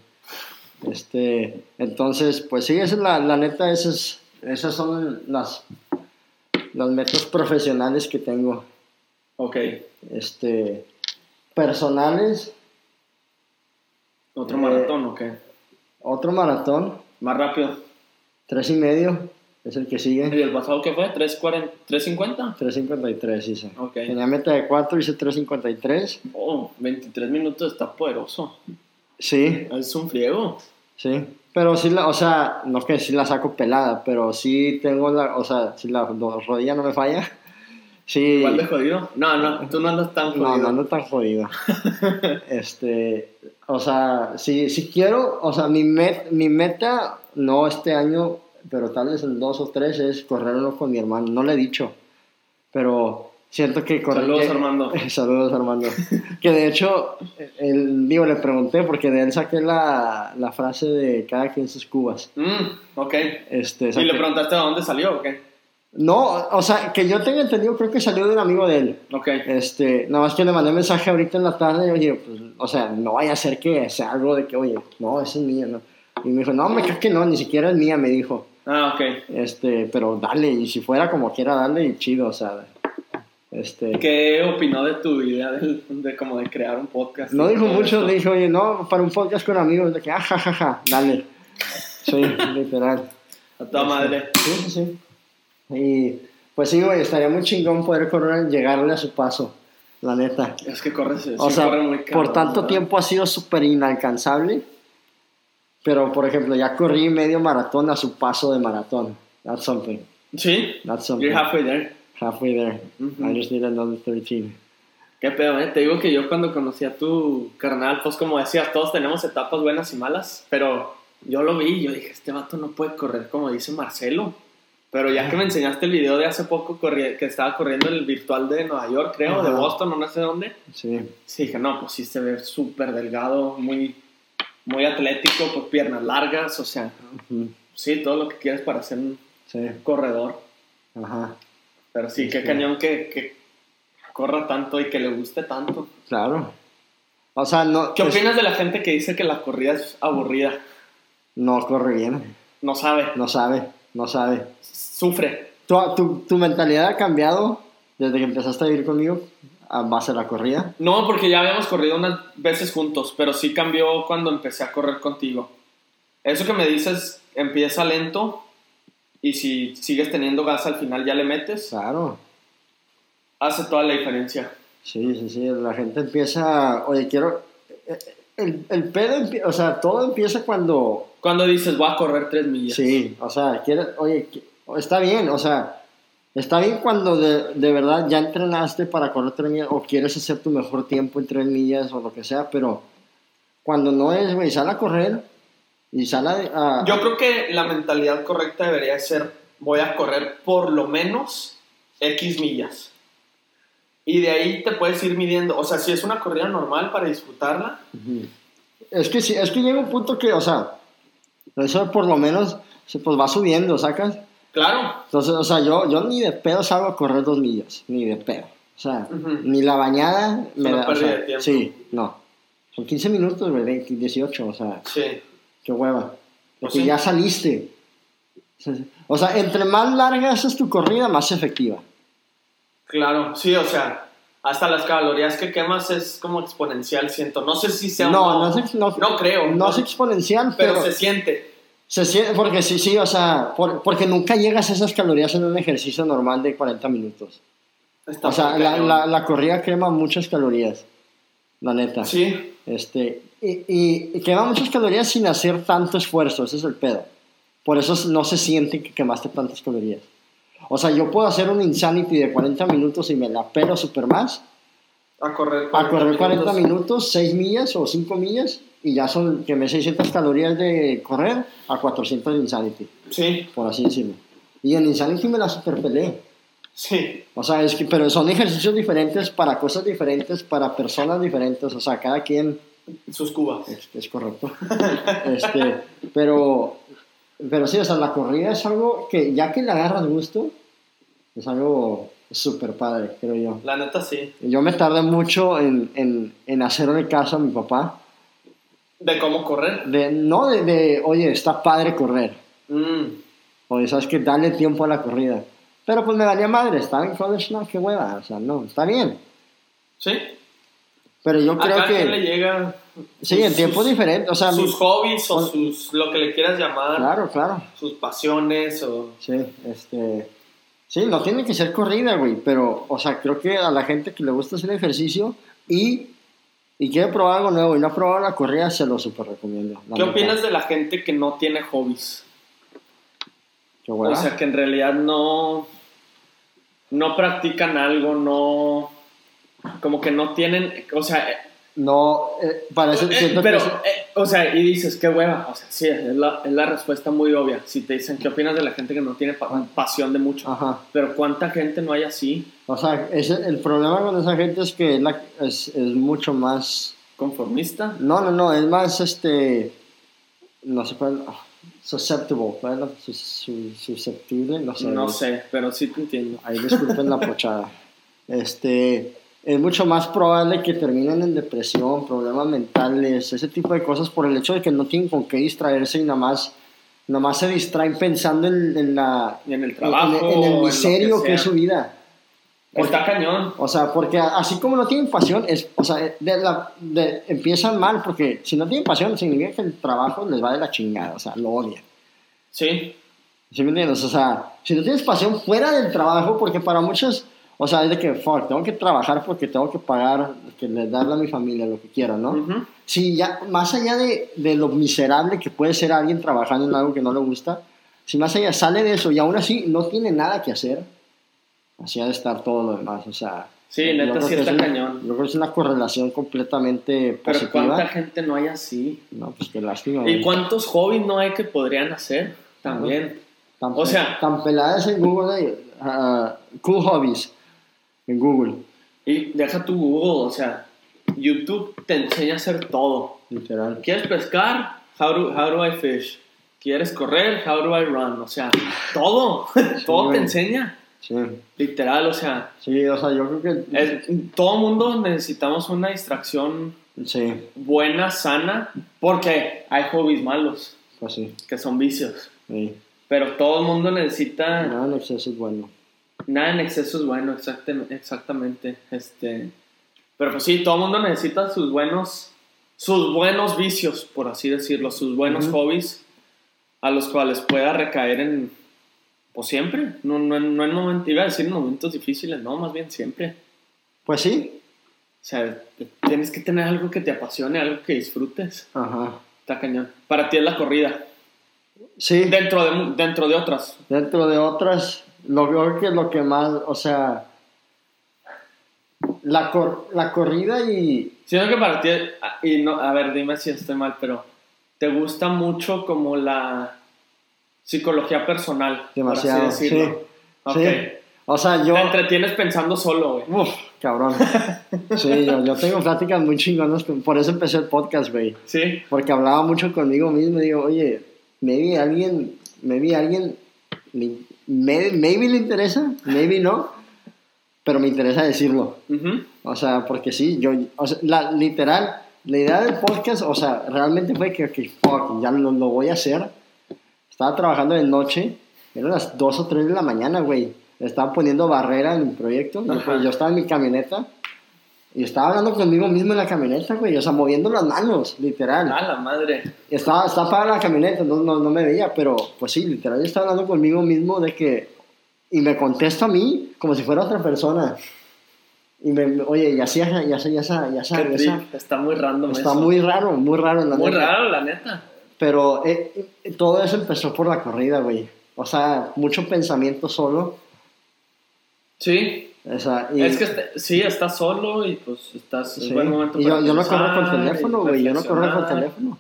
A: Este, entonces, pues sí, esa es la, la neta, esas, esas son las, las metas profesionales que tengo.
B: Ok,
A: Este, personales,
B: otro
A: Eh,
B: maratón, ok.
A: otro maratón,
B: Más rápido.
A: tres y medio, es el que
B: ¿Y
A: sigue.
B: el pasado qué fue? ¿3.40? ¿3.50?
A: 3.53 hice.
B: Ok.
A: Tenía meta de 4, hice 3.53.
B: Oh, 23 minutos está poderoso.
A: Sí,
B: Es un friego.
A: sí. Pero sí, la, o sea, no que sí la saco pelada, pero sí tengo la, o sea, si la rodilla no me falla, sí.
B: ¿Igual de jodido? No, no, tú no andas tan jodido.
A: No, no ando tan jodido. <laughs> este, o sea, si, si quiero, o sea, mi, met, mi meta, no este año, pero tal vez en dos o tres, es correr uno con mi hermano. No le he dicho, pero siento que correr.
B: Saludos,
A: que-
B: Armando. <laughs>
A: Saludos, Armando. que de hecho, el, digo, le pregunté porque de él saqué la, la frase de cada quien sus cubas.
B: Mm, ok.
A: Este,
B: ¿Y le preguntaste de dónde salió o qué?
A: No, o sea, que yo tenga entendido, creo que salió de un amigo de él.
B: Ok.
A: Este, nada más que le mandé un mensaje ahorita en la tarde y oye, pues, o sea, no vaya a ser que sea algo de que, oye, no, esa es mía, ¿no? Y me dijo, no, me creo que no, ni siquiera es mía, me dijo.
B: Ah, ok.
A: Este, pero dale, y si fuera como quiera, dale, y chido, o sea, este...
B: ¿Qué opinó de tu idea de, de como de crear un podcast?
A: No dijo mucho,
B: esto?
A: le dije, oye, no, para un podcast con amigos, de que, ah, ja, ja, ja, dale. Sí, literal.
B: A toda madre.
A: Sí, sí, sí. Y pues sí, güey, estaría muy chingón poder correr, llegarle a su paso, la neta.
B: Es que corre, sí,
A: O sea,
B: corre muy
A: por
B: cabrón,
A: tanto
B: ¿verdad?
A: tiempo ha sido súper inalcanzable. Pero, por ejemplo, ya corrí medio maratón a su paso de maratón. That's something.
B: Sí,
A: That's something.
B: you're halfway there.
A: Halfway there.
B: Ujú.
A: I just need another 13.
B: Qué pedo, ¿eh? Te digo que yo cuando conocí a tu carnal, pues como decías, todos tenemos etapas buenas y malas, pero yo lo vi y yo dije, este vato no puede correr como dice Marcelo. Pero ya que me enseñaste el video de hace poco corri- que estaba corriendo el virtual de Nueva York, creo, de
A: Ajá.
B: Boston, o no sé dónde,
A: Sí.
B: sí dije, no, pues sí se ve súper delgado, muy, muy atlético, pues piernas largas, o sea, sí, todo lo que quieres para ser un
A: Sí.
B: corredor.
A: Ajá.
B: Pero sí, qué
A: Sí.
B: cañón que, que corra tanto y que le guste tanto.
A: Claro. O sea, no.
B: ¿Qué opinas de la gente que dice que la corrida es aburrida?
A: No corre bien.
B: No sabe,
A: No sabe. No sabe.
B: sufre.
A: ¿Tu, tu, tu mentalidad ha cambiado desde que empezaste a vivir conmigo a base de la corrida?
B: No, porque ya habíamos corrido unas veces juntos, pero sí cambió cuando empecé a correr contigo. Eso que me dices empieza lento y si sigues teniendo gas al final ya le metes,
A: Claro.
B: hace toda la diferencia.
A: Sí, sí, sí. La gente empieza. Oye, quiero. El, el pedo, o sea, todo empieza cuando.
B: Cuando dices voy a correr tres millas.
A: Sí, o sea, quiere, oye, está bien, o sea, está bien cuando de, de verdad ya entrenaste para correr tres millas o quieres hacer tu mejor tiempo en tres millas o lo que sea, pero cuando no es, güey, sal a correr y sal a... a-
B: Yo creo que la mentalidad correcta debería ser voy a correr por lo menos X millas. Y de ahí te puedes ir midiendo. O sea, si es una corrida normal para disfrutarla.
A: Es que sí, es que llega un punto que, o sea, eso por lo menos, se- pues va subiendo, ¿sacas?
B: Claro.
A: Entonces, o sea, yo, yo ni de pedo salgo a correr dos millas, ni de pedo. O sea, ni la bañada me da. o sea,
B: de.
A: Sí, no. Son 15 minutos, güey, 20, 18, o sea,
B: Sí.
A: qué hueva.
B: Pues
A: Porque
B: sí.
A: ya saliste. O sea, entre más larga es tu corrida, más efectiva.
B: Claro, sí, o sea, hasta las calorías que quemas es como exponencial, siento. No sé si sea
A: No,
B: un-
A: no, es, no,
B: no creo.
A: no es exponencial,
B: pero,
A: pero,
B: se siente.
A: Se siente, porque sí, sí, o sea, por- porque nunca llegas a esas calorías en un ejercicio normal de 40 minutos.
B: Está
A: O sea, la, la, la corrida quema muchas calorías, la neta.
B: Sí,
A: Este, y, y- y quema muchas calorías sin hacer tanto esfuerzo, ese es el pedo. Por eso no se siente que quemaste tantas calorías. O sea, yo puedo hacer un Insanity de 40 minutos y me la pelo super más,
B: a correr
A: a correr 40 minutos, 6 millas o 5 millas, y ya son, quemé 600 calorías de correr a 400 de Insanity,
B: Sí,
A: por así decirlo. Y en Insanity me la super peleé.
B: sí.
A: O sea, es que, pero son ejercicios diferentes para cosas diferentes, para personas diferentes, o sea, cada quien
B: Sus cubas.
A: es, es correcto. <laughs> este, pero, pero sí, o sea, la corrida es algo que ya que le agarras gusto, es algo súper padre, creo yo.
B: La neta sí.
A: Yo me tardé mucho en, en, en hacerle caso a mi papá.
B: De cómo correr.
A: De, no de, de, oye, está padre correr.
B: Mm,
A: Oye, sabes que dale tiempo a la corrida. Pero pues me valía madre, estaba en college, no, qué hueva, o sea, no, está bien.
B: Sí.
A: Pero yo creo
B: cada quien le
A: que,
B: llega.
A: sí, en tiempos diferentes, o sea,
B: sus hobbies o sus. lo que le quieras llamar.
A: claro, claro.
B: Sus pasiones o.
A: Sí, este. Sí, no tiene que ser corrida, güey, pero, o sea, creo que a la gente que le gusta hacer ejercicio y, y quiere probar algo nuevo y no ha probado la corrida, se lo super recomiendo.
B: ¿Qué opinas de la gente que no tiene hobbies?
A: Qué.
B: O sea, que en realidad no, no practican algo, no, como que no tienen, o sea,
A: no, eh, parece,
B: eh, pero,
A: que...
B: eh, o sea, y dices, qué hueva, o sea, sí, es la, es la respuesta muy obvia. Si te dicen, ¿qué opinas de la gente que no tiene pa- pasión de mucho?
A: Ajá.
B: Pero ¿cuánta gente no hay así,
A: O sea, ese- el problema con esa gente es que es, la- es, es mucho más...
B: conformista?
A: No, no, no, es más, este... No sé cuál... ah, Susceptible, ¿cuál es su- susceptible? No sé.
B: No sé, pero sí te entiendo.
A: Ahí disculpen la <laughs> pochada. Este, es mucho más probable que terminen en depresión, problemas mentales, ese tipo de cosas por el hecho de que no tienen con qué distraerse y nada más, nada más se distraen pensando en, en la,
B: en el trabajo,
A: en el
B: en lo
A: miserio que,
B: sea.
A: es su vida.
B: Está cañón.
A: O sea, porque así como no tienen pasión, es, o sea, de la, de- empiezan mal, porque si no tienen pasión significa que el trabajo les va de la chingada, o sea, lo odian.
B: Sí.
A: ¿Sí me entiendes? O sea, si no tienes pasión fuera del trabajo, porque para muchos, o sea, es de que, fuck, tengo que trabajar porque tengo que pagar, que le darle a mi familia lo que quiera, ¿no?
B: Ujú.
A: Si ya, más allá de, de lo miserable que puede ser alguien trabajando en algo que no le gusta, si más allá sale de eso y aún así no tiene nada que hacer, así ha de estar todo lo demás, o sea...
B: Sí, neta, sí está
A: es
B: cañón.
A: Yo creo que es una correlación completamente
B: Pero
A: positiva.
B: ¿cuánta gente no hay así?
A: No, pues qué lástima.
B: ¿Y cuántos hobbies no hay que podrían hacer? También.
A: Tan,
B: o sea-
A: tan peladas en Google, ah, cool hobbies en Google,
B: Y deja tu Google, o sea, YouTube te enseña a hacer todo.
A: literal.
B: ¿Quieres pescar? How do, how do I fish? ¿Quieres correr? How do I run? O sea, todo. <laughs> todo te enseña.
A: Sí,
B: Literal, o sea,
A: sí, o sea, yo creo que...
B: es- todo mundo necesitamos una distracción
A: Sí,
B: buena, sana, porque hay hobbies malos,
A: pues sí.
B: que son vicios.
A: sí.
B: Pero todo el mundo necesita...
A: Nada en exceso es bueno.
B: Nada en exceso es bueno, exactam- exactamente. Este, pero pues sí, todo el mundo necesita sus buenos, sus buenos vicios, por así decirlo, sus buenos hobbies a los cuales pueda recaer en, pues siempre, no, no, no en momentos, iba a decir en momentos difíciles, no, más bien siempre.
A: Pues sí.
B: O sea, tienes que tener algo que te apasione, algo que disfrutes.
A: Ajá.
B: Está cañón. Para ti es la corrida,
A: Sí,
B: dentro de, dentro de otras.
A: dentro de otras, lo creo que lo que más, o sea, la, cor- la corrida y...
B: Siento que para ti, y no, a ver, dime si estoy mal, pero ¿te gusta mucho como la psicología personal?
A: Demasiado,
B: por así decirlo?
A: sí.
B: Ok.
A: Sí. O sea, yo...
B: Te entretienes pensando solo, güey.
A: Uf, cabrón. <laughs> Sí, yo, yo tengo pláticas muy chingonas, por eso empecé el podcast, güey.
B: Sí,
A: Porque hablaba mucho conmigo mismo y digo, oye, maybe alguien, maybe alguien, le- may- maybe le interesa, maybe no, pero me interesa decirlo.
B: ujú,
A: O sea, porque sí, yo, o sea, la, literal, la idea del podcast, o sea, realmente fue que, que fuck, ya lo, lo voy a hacer. Estaba trabajando de noche, eran las 2 o 3 de la mañana, güey. Estaba poniendo barrera en mi proyecto. Yo, yo estaba en mi camioneta y estaba hablando conmigo mismo en la camioneta, güey. O sea, moviendo las manos, literal.
B: a la madre.
A: Estaba, estaba apagada la camioneta, no, no, no me veía, pero pues sí, literal, yo estaba hablando conmigo mismo de que. Y me contesta a mí como si fuera otra persona. Y me, oye, ya sea, ya ya ya ya
B: Está muy random
A: Está
B: eso.
A: muy raro, muy raro. la
B: Muy
A: neta.
B: raro, la neta.
A: Pero eh, eh, todo eso empezó por la corrida, güey. O sea, mucho pensamiento solo.
B: Sí,
A: O sea, y,
B: es que este- sí, estás solo y pues estás
A: sí.
B: en buen momento
A: Y yo, yo no corro con
B: y
A: teléfono, güey. Yo no corro con
B: reflexionar.
A: teléfono.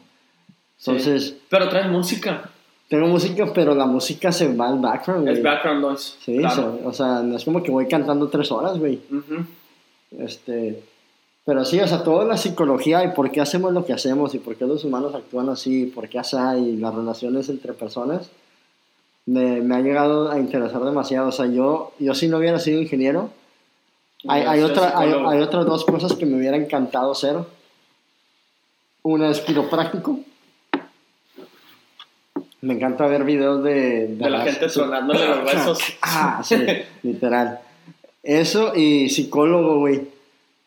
B: Sí.
A: Entonces,
B: Pero traes música.
A: tengo música, pero la música se va al background, güey.
B: Es background noise.
A: Sí,
B: claro.
A: o sea, no es como que voy cantando tres horas, güey. Este, pero sí, o sea, toda la psicología y por qué hacemos lo que hacemos y por qué los humanos actúan así, y por qué así y las relaciones entre personas, me, me ha llegado a interesar demasiado. O sea, yo, yo si no hubiera sido ingeniero, hay, hay, otra, hay, otras dos cosas que me hubiera encantado ser. Una es quiropráctico. Me encanta ver videos de...
B: De la
A: las-
B: gente tronándole los <laughs> huesos.
A: Ah, sí, literal. Eso y psicólogo, güey.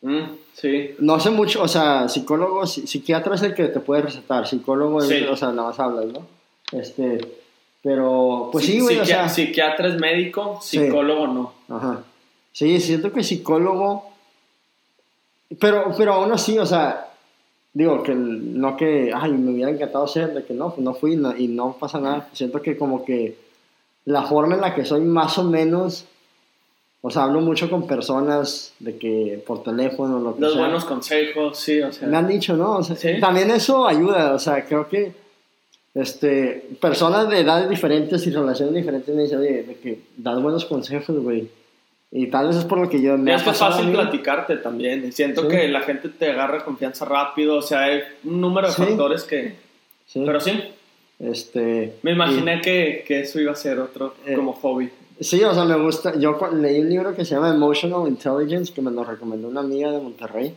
B: Mm, sí.
A: No sé mucho, o sea, psicólogo, psi- psiquiatra es el que te puede recetar, psicólogo, es-
B: Sí.
A: o sea, nada más hablas, ¿no? Este, pero, pues sí,
B: Psi-
A: güey, o
B: psiqui-
A: sea,
B: Psiquiatra es médico,
A: Sí.
B: psicólogo no.
A: ajá. Sí, siento que psicólogo, pero, pero aún así, o sea, digo, que no que, ay, me hubiera encantado ser, de que no, pues no fui no- y no pasa nada. Siento que como que la forma en la que soy más o menos, o sea, hablo mucho con personas de que por teléfono, lo que
B: Los
A: sea.
B: buenos consejos, sí, o sea.
A: Me han dicho, ¿no? O sea,
B: Sí.
A: También eso ayuda, o sea, creo que este, personas de edades diferentes y relaciones diferentes me dicen, oye, de que das buenos consejos, güey. Y tal vez es por lo que yo me
B: es que fácil platicarte también. Y siento
A: Sí.
B: que la gente te agarra confianza rápido. O sea, hay un número de
A: Sí.
B: factores que.
A: Sí.
B: Pero sí,
A: Este,
B: me imaginé que, que eso iba a ser otro
A: Eh,
B: como hobby.
A: y- sí, o sea, me gusta. Yo leí un libro que se llama Emotional Intelligence, que me lo recomendó una amiga de Monterrey.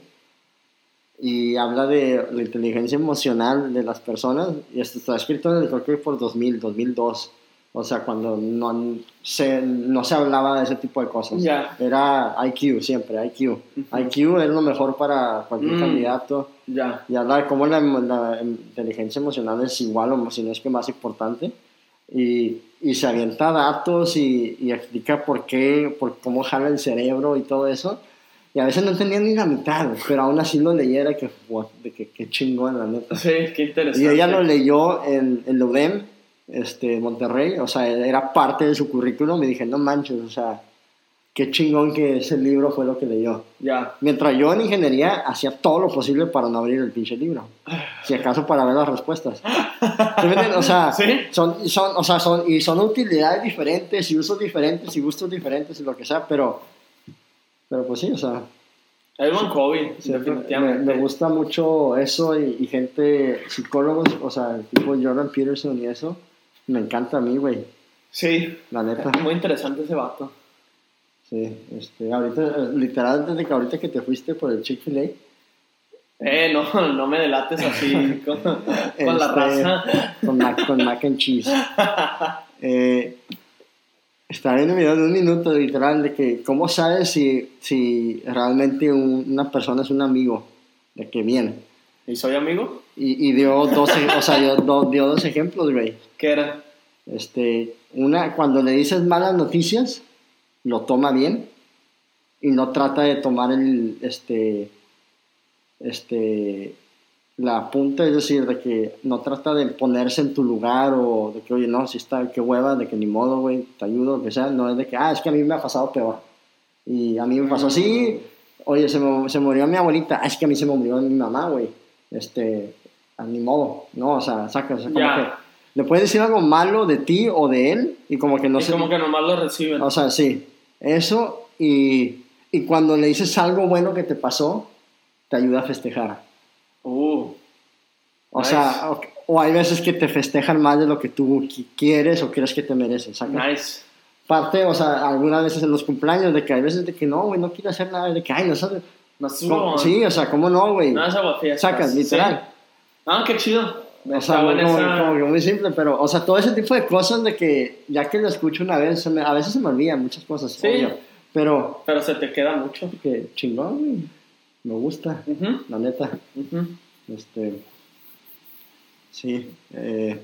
A: Y habla de la inteligencia emocional de las personas. Y esto está escrito en el creo que por 2000, 2002. O sea, cuando no se, no se hablaba de ese tipo de cosas.
B: Ya.
A: Era IQ, siempre, IQ. IQ es lo mejor para cualquier
B: Mm.
A: candidato.
B: Ya.
A: Y habla de cómo la, la inteligencia emocional es igual o si no es que más importante. y, y se avienta datos y, y explica por qué, por cómo jala el cerebro y todo eso. Y a veces no entendía ni la mitad, pero aún así lo leyera que, que, que chingón, la neta.
B: Sí, qué interesante.
A: Y ella lo leyó en, en la UDEM, este, Monterrey, o sea, era parte de su currículum. Y dije, no manches, o sea, qué chingón que ese libro fue lo que leyó.
B: Ya.
A: Mientras yo en ingeniería hacía todo lo posible para no abrir el pinche libro. Si acaso para ver las respuestas. O sea, <laughs>
B: ¿Sí?
A: son, son, o sea, son, y son utilidades diferentes y usos diferentes y gustos diferentes y lo que sea, pero, pero pues sí, o sea,
B: Covey,
A: siempre me,
B: definitivamente.
A: me gusta mucho eso y, y gente, psicólogos, o sea, tipo Jordan Peterson y eso, me encanta a mí, güey,
B: Sí,
A: la neta.
B: muy interesante ese vato.
A: Sí, este, ahorita, literal, desde que ahorita que te fuiste por el Chick-fil-A,
B: Eh, no, <laughs> no me delates así <laughs> con, con la
A: Este,
B: raza.
A: Con mac, con mac and cheese. <laughs> Eh, estaba viendo de un minuto, literal, de que cómo sabes si, si realmente un- una persona es un amigo, de que viene.
B: ¿Y soy amigo?
A: Y, y dio, dos, o sea, dio, do- dio dos ejemplos, güey.
B: ¿Qué era?
A: Este, una, cuando le dices malas noticias, lo toma bien y no trata de tomar el, este, este, la punta, es decir, de que no trata de ponerse en tu lugar o de que, oye, no, si está, qué hueva, de que ni modo, güey, te ayudo, lo que sea, no es de que, ah, es que a mí me ha pasado peor. Y a mí me pasó así, oye, se, me- se murió mi abuelita, ah, es que a mí se me murió mi mamá, güey, este, a ni modo, no, o sea, saca, o sea, como
B: Ya.
A: que le puedes decir algo malo de ti o de él y como que no
B: y
A: se...
B: como que nomás lo reciben.
A: O sea, sí, eso y, y cuando le dices algo bueno que te pasó, te ayuda a festejar.
B: Uh,
A: O
B: Nice.
A: sea, o, o hay veces que te festejan más de lo que tú qui- quieres o crees que te mereces. ¿saca?
B: nice.
A: Parte, o sea, algunas veces en los cumpleaños, de que hay veces de que no, güey, no quiero hacer nada, de que, ay, no sabes.
B: No.
A: Sí, o sea, ¿cómo no, güey?
B: No, es.
A: Sacas, literal.
B: Sí. Ah, qué chido.
A: O sea, como,
B: esa-
A: como que muy simple, pero, o sea, todo ese tipo de cosas de que ya que lo escucho una vez, me- a veces se me olvidan muchas cosas,
B: Sí.
A: obvio, pero
B: Pero se te queda mucho.
A: que chingón, güey, me gusta, la neta, este, sí, eh,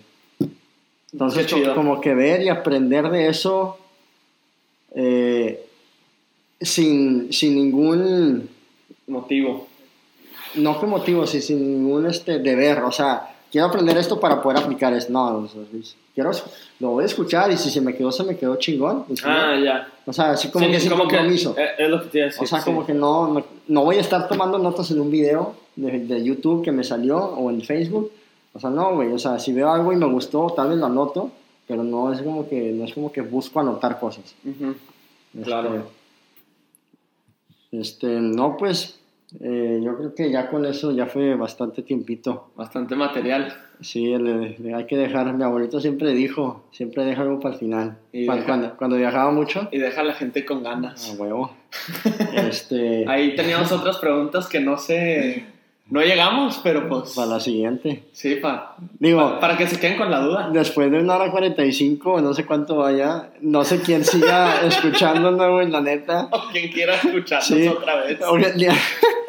A: entonces como que ver y aprender de eso eh, sin, sin ningún
B: Motivo.
A: no qué motivo, sí, sin ningún este, deber, o sea, quiero aprender esto para poder aplicar esto, no, o sea, es- quiero, lo voy a escuchar y si se me quedó, se me quedó chingón,
B: Ah, ya.
A: o sea, así como
B: Sí,
A: que sin compromiso,
B: eh, es lo que te decir.
A: o sea,
B: sí.
A: como que no, no, no voy a estar tomando notas en un video de, de YouTube que me salió o en Facebook, o sea, no, güey, o sea, si veo algo y me gustó, tal vez lo anoto, pero no es como que, no es como que busco anotar cosas. Este,
B: Claro.
A: Este, no, pues, eh, yo creo que ya con eso ya fue bastante tiempito.
B: Bastante material.
A: Sí, le- le- hay que dejar, mi abuelito siempre dijo, siempre deja algo para el final.
B: Y
A: Cuando,
B: deja-
A: cuando, cuando viajaba mucho,
B: Y deja a la gente con
A: a
B: ganas.
A: huevo. <laughs> este,
B: Ahí teníamos otras preguntas que no sé. No llegamos, pero pues.
A: para la siguiente.
B: Sí, pa-
A: Digo,
B: para que se queden con la duda.
A: después de una hora 45, no sé cuánto vaya, no sé quién siga <laughs> escuchándonos, güey, la neta.
B: O quien quiera escucharnos
A: Sí.
B: otra vez.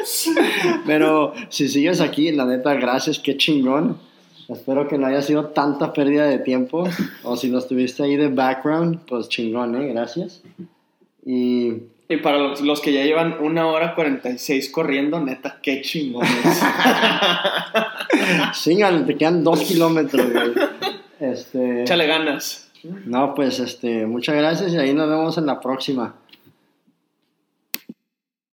B: <laughs>
A: Pero si sigues aquí, la neta, gracias, qué chingón. Espero que no haya sido tanta pérdida de tiempo. O si no estuviste ahí de background, pues chingón, ¿eh? Gracias. Y
B: Y para los, los que ya llevan una hora 46 corriendo, neta, qué chingones. <laughs>
A: síganle, te quedan dos kilómetros, güey. Este,
B: Échale ganas.
A: no, pues este, muchas gracias y ahí nos vemos en la próxima.